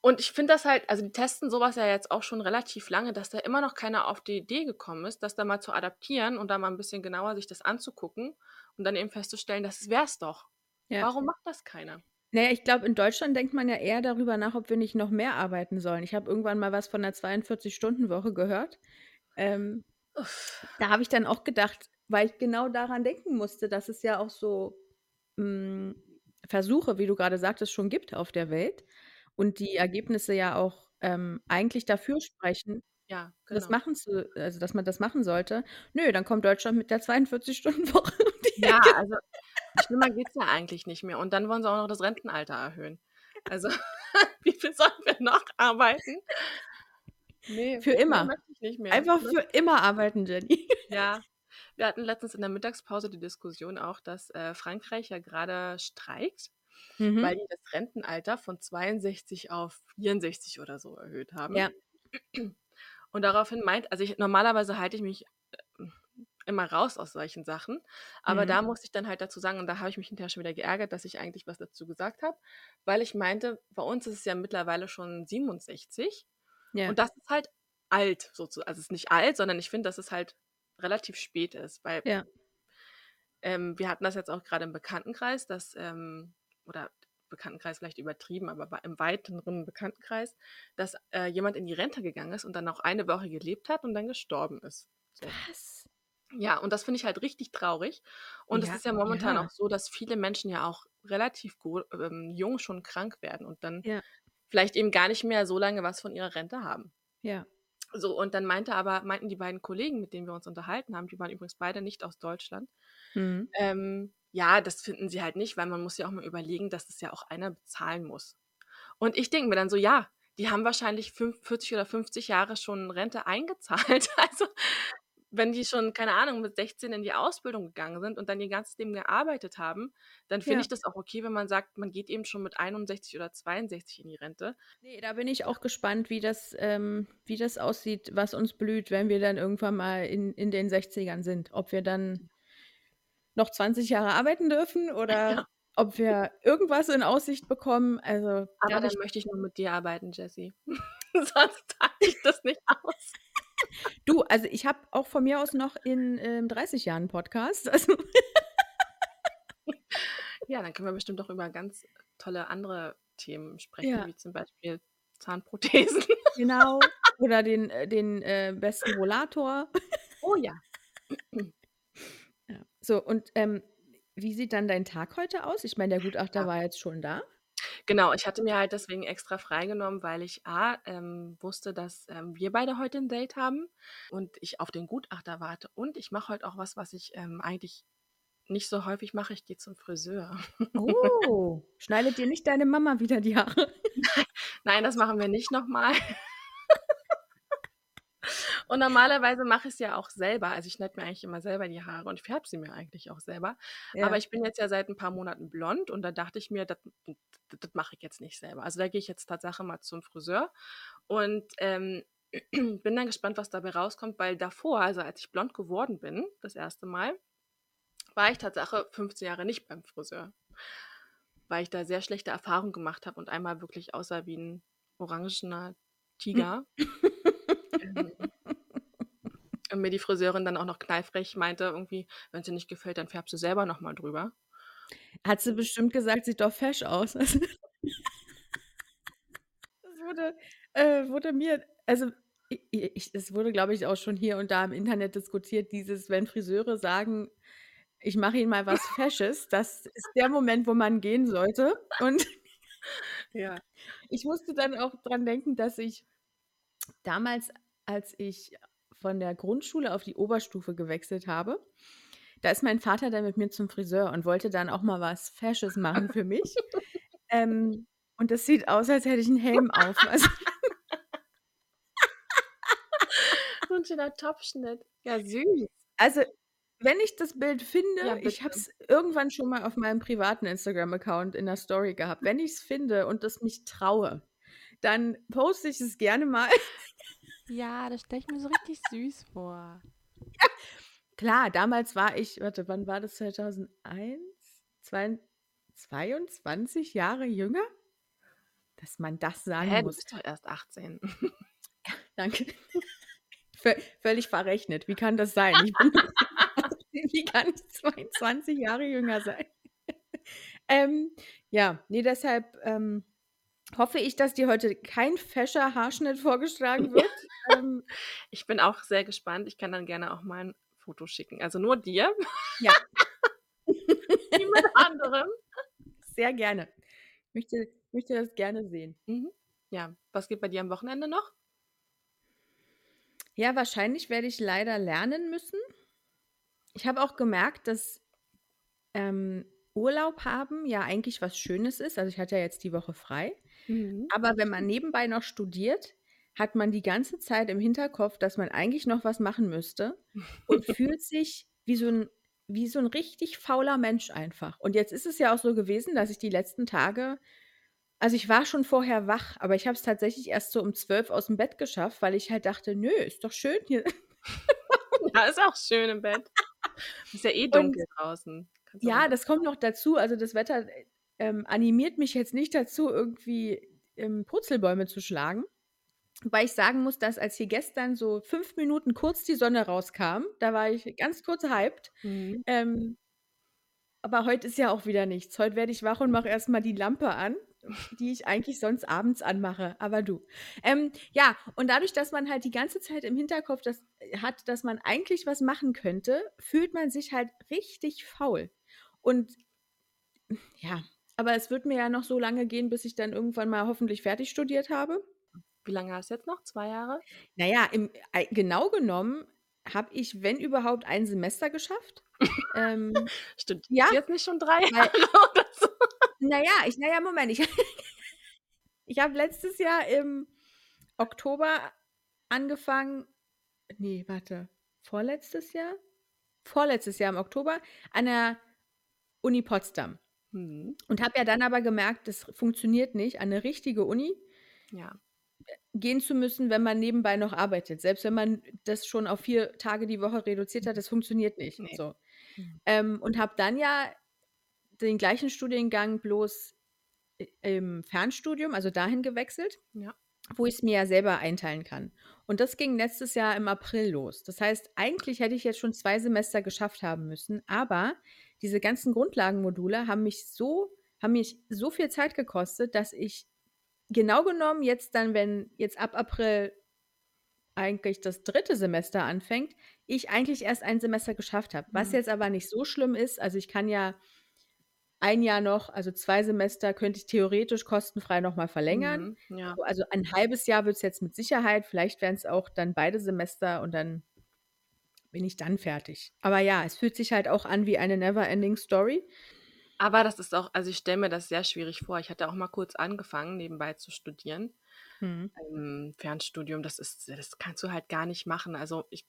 Und ich finde das halt, also die testen sowas ja jetzt auch schon relativ lange, dass da immer noch keiner auf die Idee gekommen ist, das da mal zu adaptieren und da mal ein bisschen genauer sich das anzugucken und dann eben festzustellen, das wär's doch. Ja. Warum macht das keiner? Naja, ich glaube, in Deutschland denkt man ja eher darüber nach, ob wir nicht noch mehr arbeiten sollen. Ich habe irgendwann mal was von der 42-Stunden-Woche gehört. Ähm, da habe ich dann auch gedacht, weil ich genau daran denken musste, dass es ja auch so mh, hm, Versuche, wie du gerade sagtest, schon gibt auf der Welt und die Ergebnisse ja auch ähm, eigentlich dafür sprechen, Ja, das genau. machen zu, also dass man das machen sollte. Nö, dann kommt Deutschland mit der 42-Stunden-Woche um *laughs* die Ja, Ecke. also schlimmer geht's ja eigentlich nicht mehr. Und dann wollen sie auch noch das Rentenalter erhöhen. Also *laughs* wie viel sollen wir noch arbeiten? Nee, Für immer. Einfach Ne? für immer arbeiten, Jenny. Ja. Wir hatten letztens in der Mittagspause die Diskussion auch, dass äh, Frankreich ja gerade streikt, Mhm. weil die das Rentenalter von 62 auf 64 oder so erhöht haben. Ja. Und daraufhin meint, also ich, normalerweise halte ich mich immer raus aus solchen Sachen, aber Mhm. da musste ich dann halt dazu sagen, und da habe ich mich hinterher schon wieder geärgert, dass ich eigentlich was dazu gesagt habe, weil ich meinte, bei uns ist es ja mittlerweile schon 67 Ja. und das ist halt alt, sozusagen. Also es ist nicht alt, sondern ich finde, dass es halt relativ spät ist, weil Ja. ähm, wir hatten das jetzt auch gerade im Bekanntenkreis, dass, ähm, oder Bekanntenkreis vielleicht übertrieben, aber im weiteren Bekanntenkreis, dass äh, jemand in die Rente gegangen ist und dann noch eine Woche gelebt hat und dann gestorben ist. So. Was? Ja, und das finde ich halt richtig traurig. Und es Ja, ist ja momentan ja. auch so, dass viele Menschen ja auch relativ go- ähm, jung schon krank werden und dann Ja. vielleicht eben gar nicht mehr so lange was von ihrer Rente haben. Ja. So, und dann meinte aber, meinten die beiden Kollegen, mit denen wir uns unterhalten haben, die waren übrigens beide nicht aus Deutschland, Mhm. ähm, ja, das finden sie halt nicht, weil man muss ja auch mal überlegen, dass das ja auch einer bezahlen muss. Und ich denke mir dann so, ja, die haben wahrscheinlich fünf- 40 oder 50 Jahre schon Rente *laughs* eingezahlt. Also wenn die schon, keine Ahnung, mit 16 in die Ausbildung gegangen sind und dann ihr ganzes Leben gearbeitet haben, dann finde Ja. ich das auch okay, wenn man sagt, man geht eben schon mit 61 oder 62 in die Rente. Nee, da bin ich auch gespannt, wie das, ähm, wie das aussieht, was uns blüht, wenn wir dann irgendwann mal in, in den 60ern sind. Ob wir dann noch 20 Jahre arbeiten dürfen *laughs* oder Ja. ob wir irgendwas in Aussicht bekommen. Also Aber dann möchte ich nur mit dir arbeiten, Jessie. *laughs* Sonst halte ich das nicht aus. Du, also ich habe auch von mir aus noch in ähm, 30 Jahren Podcast. Also, *laughs* Ja, dann können wir bestimmt auch über ganz tolle andere Themen sprechen, ja, wie zum Beispiel Zahnprothesen. *laughs* genau. Oder den, äh, den äh, besten Rollator. Oh ja. Ja. So, und ähm, wie sieht dann dein Tag heute aus? Ich meine, der Gutachter Ja. war jetzt schon da. Genau, ich hatte mir halt deswegen extra freigenommen, weil ich A, ähm, wusste, dass ähm, wir beide heute ein Date haben und ich auf den Gutachter warte. Und ich mache heute auch was, was ich ähm, eigentlich nicht so häufig mache. Ich gehe zum Friseur. Oh, schneidet dir nicht deine Mama wieder die Haare? *laughs* Nein, das machen wir nicht nochmal. Und normalerweise mache ich es ja auch selber. Also ich schneide mir eigentlich immer selber die Haare und färbe sie mir eigentlich auch selber. Aber Ja. ich bin jetzt ja seit ein paar Monaten blond und da dachte ich mir, das, das, mache ich jetzt nicht selber. Also da gehe ich jetzt Tatsache mal zum Friseur und ähm, *clears throat* bin dann gespannt, was dabei rauskommt, weil davor, also als ich blond geworden bin, das erste Mal, war ich Tatsache 15 Jahre nicht beim Friseur, weil ich da sehr schlechte Erfahrungen gemacht habe und einmal wirklich aussah wie ein orangener Tiger. *laughs* Ähm, und mir die Friseurin dann auch noch kneifrech meinte, irgendwie, wenn es dir nicht gefällt, dann färbst du selber nochmal drüber. Hat sie bestimmt gesagt, sieht doch fesch aus. *laughs* Also, das wurde, äh, wurde mir, also ich, es wurde, glaube ich, auch schon hier und da im Internet diskutiert, dieses, wenn Friseure sagen, ich mache ihnen mal was *laughs* Fesches, das ist der Moment, wo man gehen sollte. Und Ja. *laughs* ich musste dann auch dran denken, dass ich damals, als ich von der Grundschule auf die Oberstufe gewechselt habe, da ist mein Vater dann mit mir zum Friseur und wollte dann auch mal was Fesches machen für mich. *laughs* ähm, und das sieht aus, als hätte ich einen Helm auf. Also, *laughs* So ein schöner Topfschnitt. Ja, süß. also, wenn ich das Bild Ja, finde, ich bitte. habe es irgendwann schon mal auf meinem privaten Instagram-Account in der Story gehabt. Wenn ich es finde und das mich traue, dann poste ich es gerne mal. *laughs* Ja, das stelle ich mir so richtig süß vor. *laughs* Klar, damals war ich, warte, wann war das 2001? Zwei, 22 Jahre jünger? Dass man das sagen Hä, du muss. bist doch erst 18. *laughs* Danke. Vö- Völlig verrechnet. Wie kann das sein? Ich bin, *laughs* wie kann ich 22 Jahre jünger sein? Ähm, ja, ne, deshalb, ähm, hoffe ich, dass dir heute kein fescher Haarschnitt vorgeschlagen wird. Ähm, Ich bin auch sehr gespannt. Ich kann dann gerne auch mal 'n Foto schicken. Also nur dir. Ja. *laughs* Niemand anderem. Sehr gerne. Möchte möchte das gerne sehen. Mhm. Ja, was geht bei dir am Wochenende noch? Ja, wahrscheinlich werde ich leider lernen müssen. Ich habe auch gemerkt, dass, ähm, Urlaub haben ja eigentlich was Schönes ist. Also, ich hatte ja jetzt die Woche frei. Mhm. Aber wenn man nebenbei noch studiert, hat man die ganze Zeit im Hinterkopf, dass man eigentlich noch was machen müsste und *laughs* fühlt sich wie so 'n wie so 'n richtig fauler Mensch einfach. Und jetzt ist es ja auch so gewesen, dass ich die letzten Tage also, ich war schon vorher wach, aber ich habe es tatsächlich erst so um 12 aus'm Bett geschafft, weil ich halt dachte: „Nö, ist doch schön hier.“ *laughs* Ja, ist auch schön im Bett. Ist ja eh Und dunkel draußen. Auch im ja, das kommt noch dazu. Also, das Wetter, äh, ähm, animiert mich jetzt nicht dazu, irgendwie, ähm, Purzelbäume zu schlagen. Wobei ich sagen muss, dass als hier gestern so 5 Minuten kurz die Sonne rauskam, da war ich ganz kurz hyped. Mhm. Ähm aber heute ist ja auch wieder nichts. Heute werde ich wach und mache erst mal die Lampe an, die ich eigentlich sonst abends anmache, aber du. Ähm, ja, und dadurch, dass man halt die ganze Zeit im Hinterkopf das hat, dass man eigentlich was machen könnte, fühlt man sich halt richtig faul. Und ja, aber es wird mir ja noch so lange gehen, bis ich dann irgendwann mal hoffentlich fertig studiert habe. Wie lange hast du jetzt noch? 2 Jahre? Na ja, im genau genommen habe ich, wenn überhaupt, 1 Semester geschafft. *laughs* Ähm, Studierst ja, jetzt nicht schon 3 weil Jahre *laughs* oder so? Na ja, ich na ja, Moment, ich *laughs* ich habe letztes Jahr im Oktober angefangen ne, warte, vorletztes Jahr? Vorletztes Jahr im Oktober an der Uni Potsdam. Mhm. Und habe ja dann aber gemerkt, das funktioniert nicht, an 'ne richtige Uni Ja. äh, gehen zu müssen, wenn man nebenbei noch arbeitet. Selbst wenn man das schon auf 4 Tage die Woche reduziert hat, das funktioniert nicht, Ne. so. Mhm. Ähm, und habe dann ja den gleichen Studiengang bloß i im Fernstudium, also dahin gewechselt, Ja. wo ich's mir ja selber einteilen kann. Und das ging letztes Jahr im April los. Das heißt, eigentlich hätte ich jetzt schon 2 Semester geschafft haben müssen, aber diese ganzen Grundlagenmodule haben mich so haben mich so viel Zeit gekostet, dass ich genau genommen jetzt dann, wenn jetzt ab April eigentlich das 3. Semester anfängt, ich eigentlich erst 1 Semester geschafft habe. Was Mhm. jetzt aber nicht so schlimm ist, also ich kann ja 1 Jahr noch also 2 Semester könnte ich theoretisch kostenfrei noch mal verlängern. Mhm, ja. So, also ein 1/2 Jahr wird's jetzt mit Sicherheit. Vielleicht wären's auch dann beide Semester und dann bin ich dann fertig. Aber ja, es fühlt sich halt auch an wie eine never ending story. Aber das ist auch also ich stelle mir das sehr schwierig vor. Ich hatte auch mal kurz angefangen, nebenbei zu studieren. Ähm, Fernstudium, das ist das kannst du halt gar nicht machen. Also, ich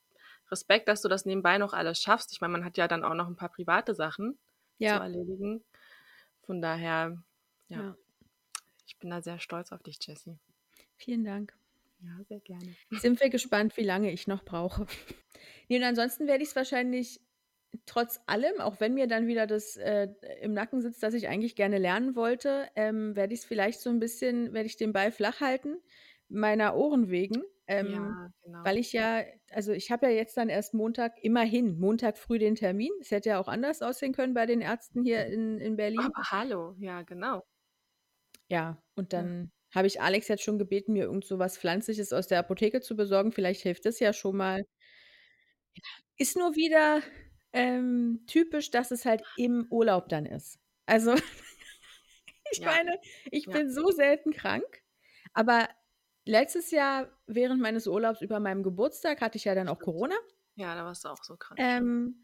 Respekt, dass du das nebenbei noch alles schaffst. Ich meine, man hat ja dann auch noch 'n paar private Sachen zu Ja. erledigen. Von daher, ja. Ja. Ich bin da sehr stolz auf dich, Jessie. Vielen Dank. Ja, sehr gerne. *laughs* Sind wir gespannt, wie lange ich noch brauche. *laughs* Ne, und ansonsten werde ich's wahrscheinlich trotz allem, auch wenn mir dann wieder das, äh, im Nacken sitzt, dass ich eigentlich gerne lernen wollte, ähm, werde ich's vielleicht so 'n bisschen werde ich den Ball flach halten, meiner Ohren wegen. Ähm, Ja, genau. weil ich ja also ich habe ja jetzt dann erst Montag immerhin Montag früh den Termin. Es hätte ja auch anders aussehen können bei den Ärzten hier in in Berlin. Aber hallo, ja, genau. Ja, und Ja. Habe ich Alex jetzt schon gebeten, mir irgend so was Pflanzliches aus der Apotheke zu besorgen. Vielleicht hilft das ja schon mal. Ja, ist nur wieder, ähm, typisch, dass es halt im Urlaub dann ist. Also, *laughs* ich Ja. meine, ich Ja. bin so selten krank, aber letztes Jahr während meines Urlaubs über meinem Geburtstag hatte ich ja dann auch Stimmt. Corona. Ja, da warst du auch so krank. Ähm,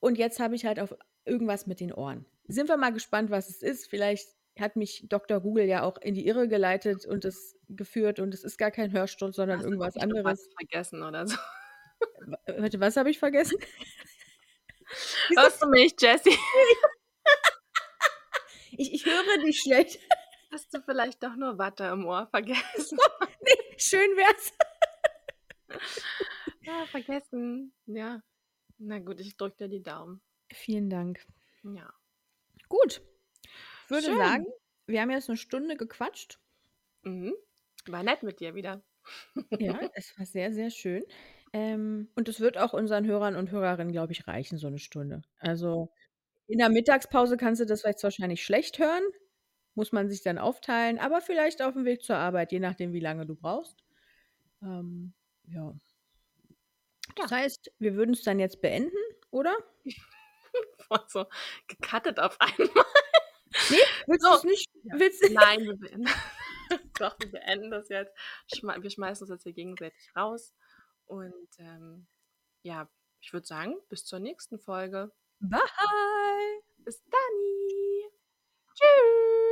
und jetzt habe ich halt auf irgendwas mit den Ohren. Sind wir mal gespannt, was es ist. Vielleicht hat mich Doktor Google ja auch in die Irre geleitet und es geführt und es ist gar kein Hörsturz, sondern Hast irgendwas noch was anderes. vergessen oder so? Warte, was habe ich vergessen? *laughs* Hörst du mich, Jessie? *laughs* Ich ich höre dich schlecht. Hast du vielleicht doch nur Watte im Ohr vergessen? *laughs* Ne, schön wär's. Ja, vergessen. Ja. Na gut, ich drücke dir die Daumen. Vielen Dank. Ja. Gut. Ich würde Schön. sagen, wir haben jetzt 'ne Stunde gequatscht. Mhm. War nett mit dir wieder. Ja, *laughs* es war sehr, sehr schön. Ähm, und es wird auch unseren Hörern und Hörerinnen, glaube ich, reichen, so 'ne Stunde. Also In der Mittagspause kannst du das jetzt wahrscheinlich schlecht hören. Muss man sich dann aufteilen, aber vielleicht auf dem Weg zur Arbeit, je nachdem, wie lange du brauchst. Ähm, ja. Das heißt, wir würden es dann jetzt beenden, oder? *laughs* Voll so gecuttet auf einmal. Nee, willst So. du nicht? Willst, Nein, *laughs* wir beenden. *laughs* Doch, wir beenden das jetzt. Schme wir schmeißen uns jetzt hier gegenseitig raus. Und ähm, ja, ich würde sagen, bis zur nächsten Folge. Bye! Bis dann. Tschüss.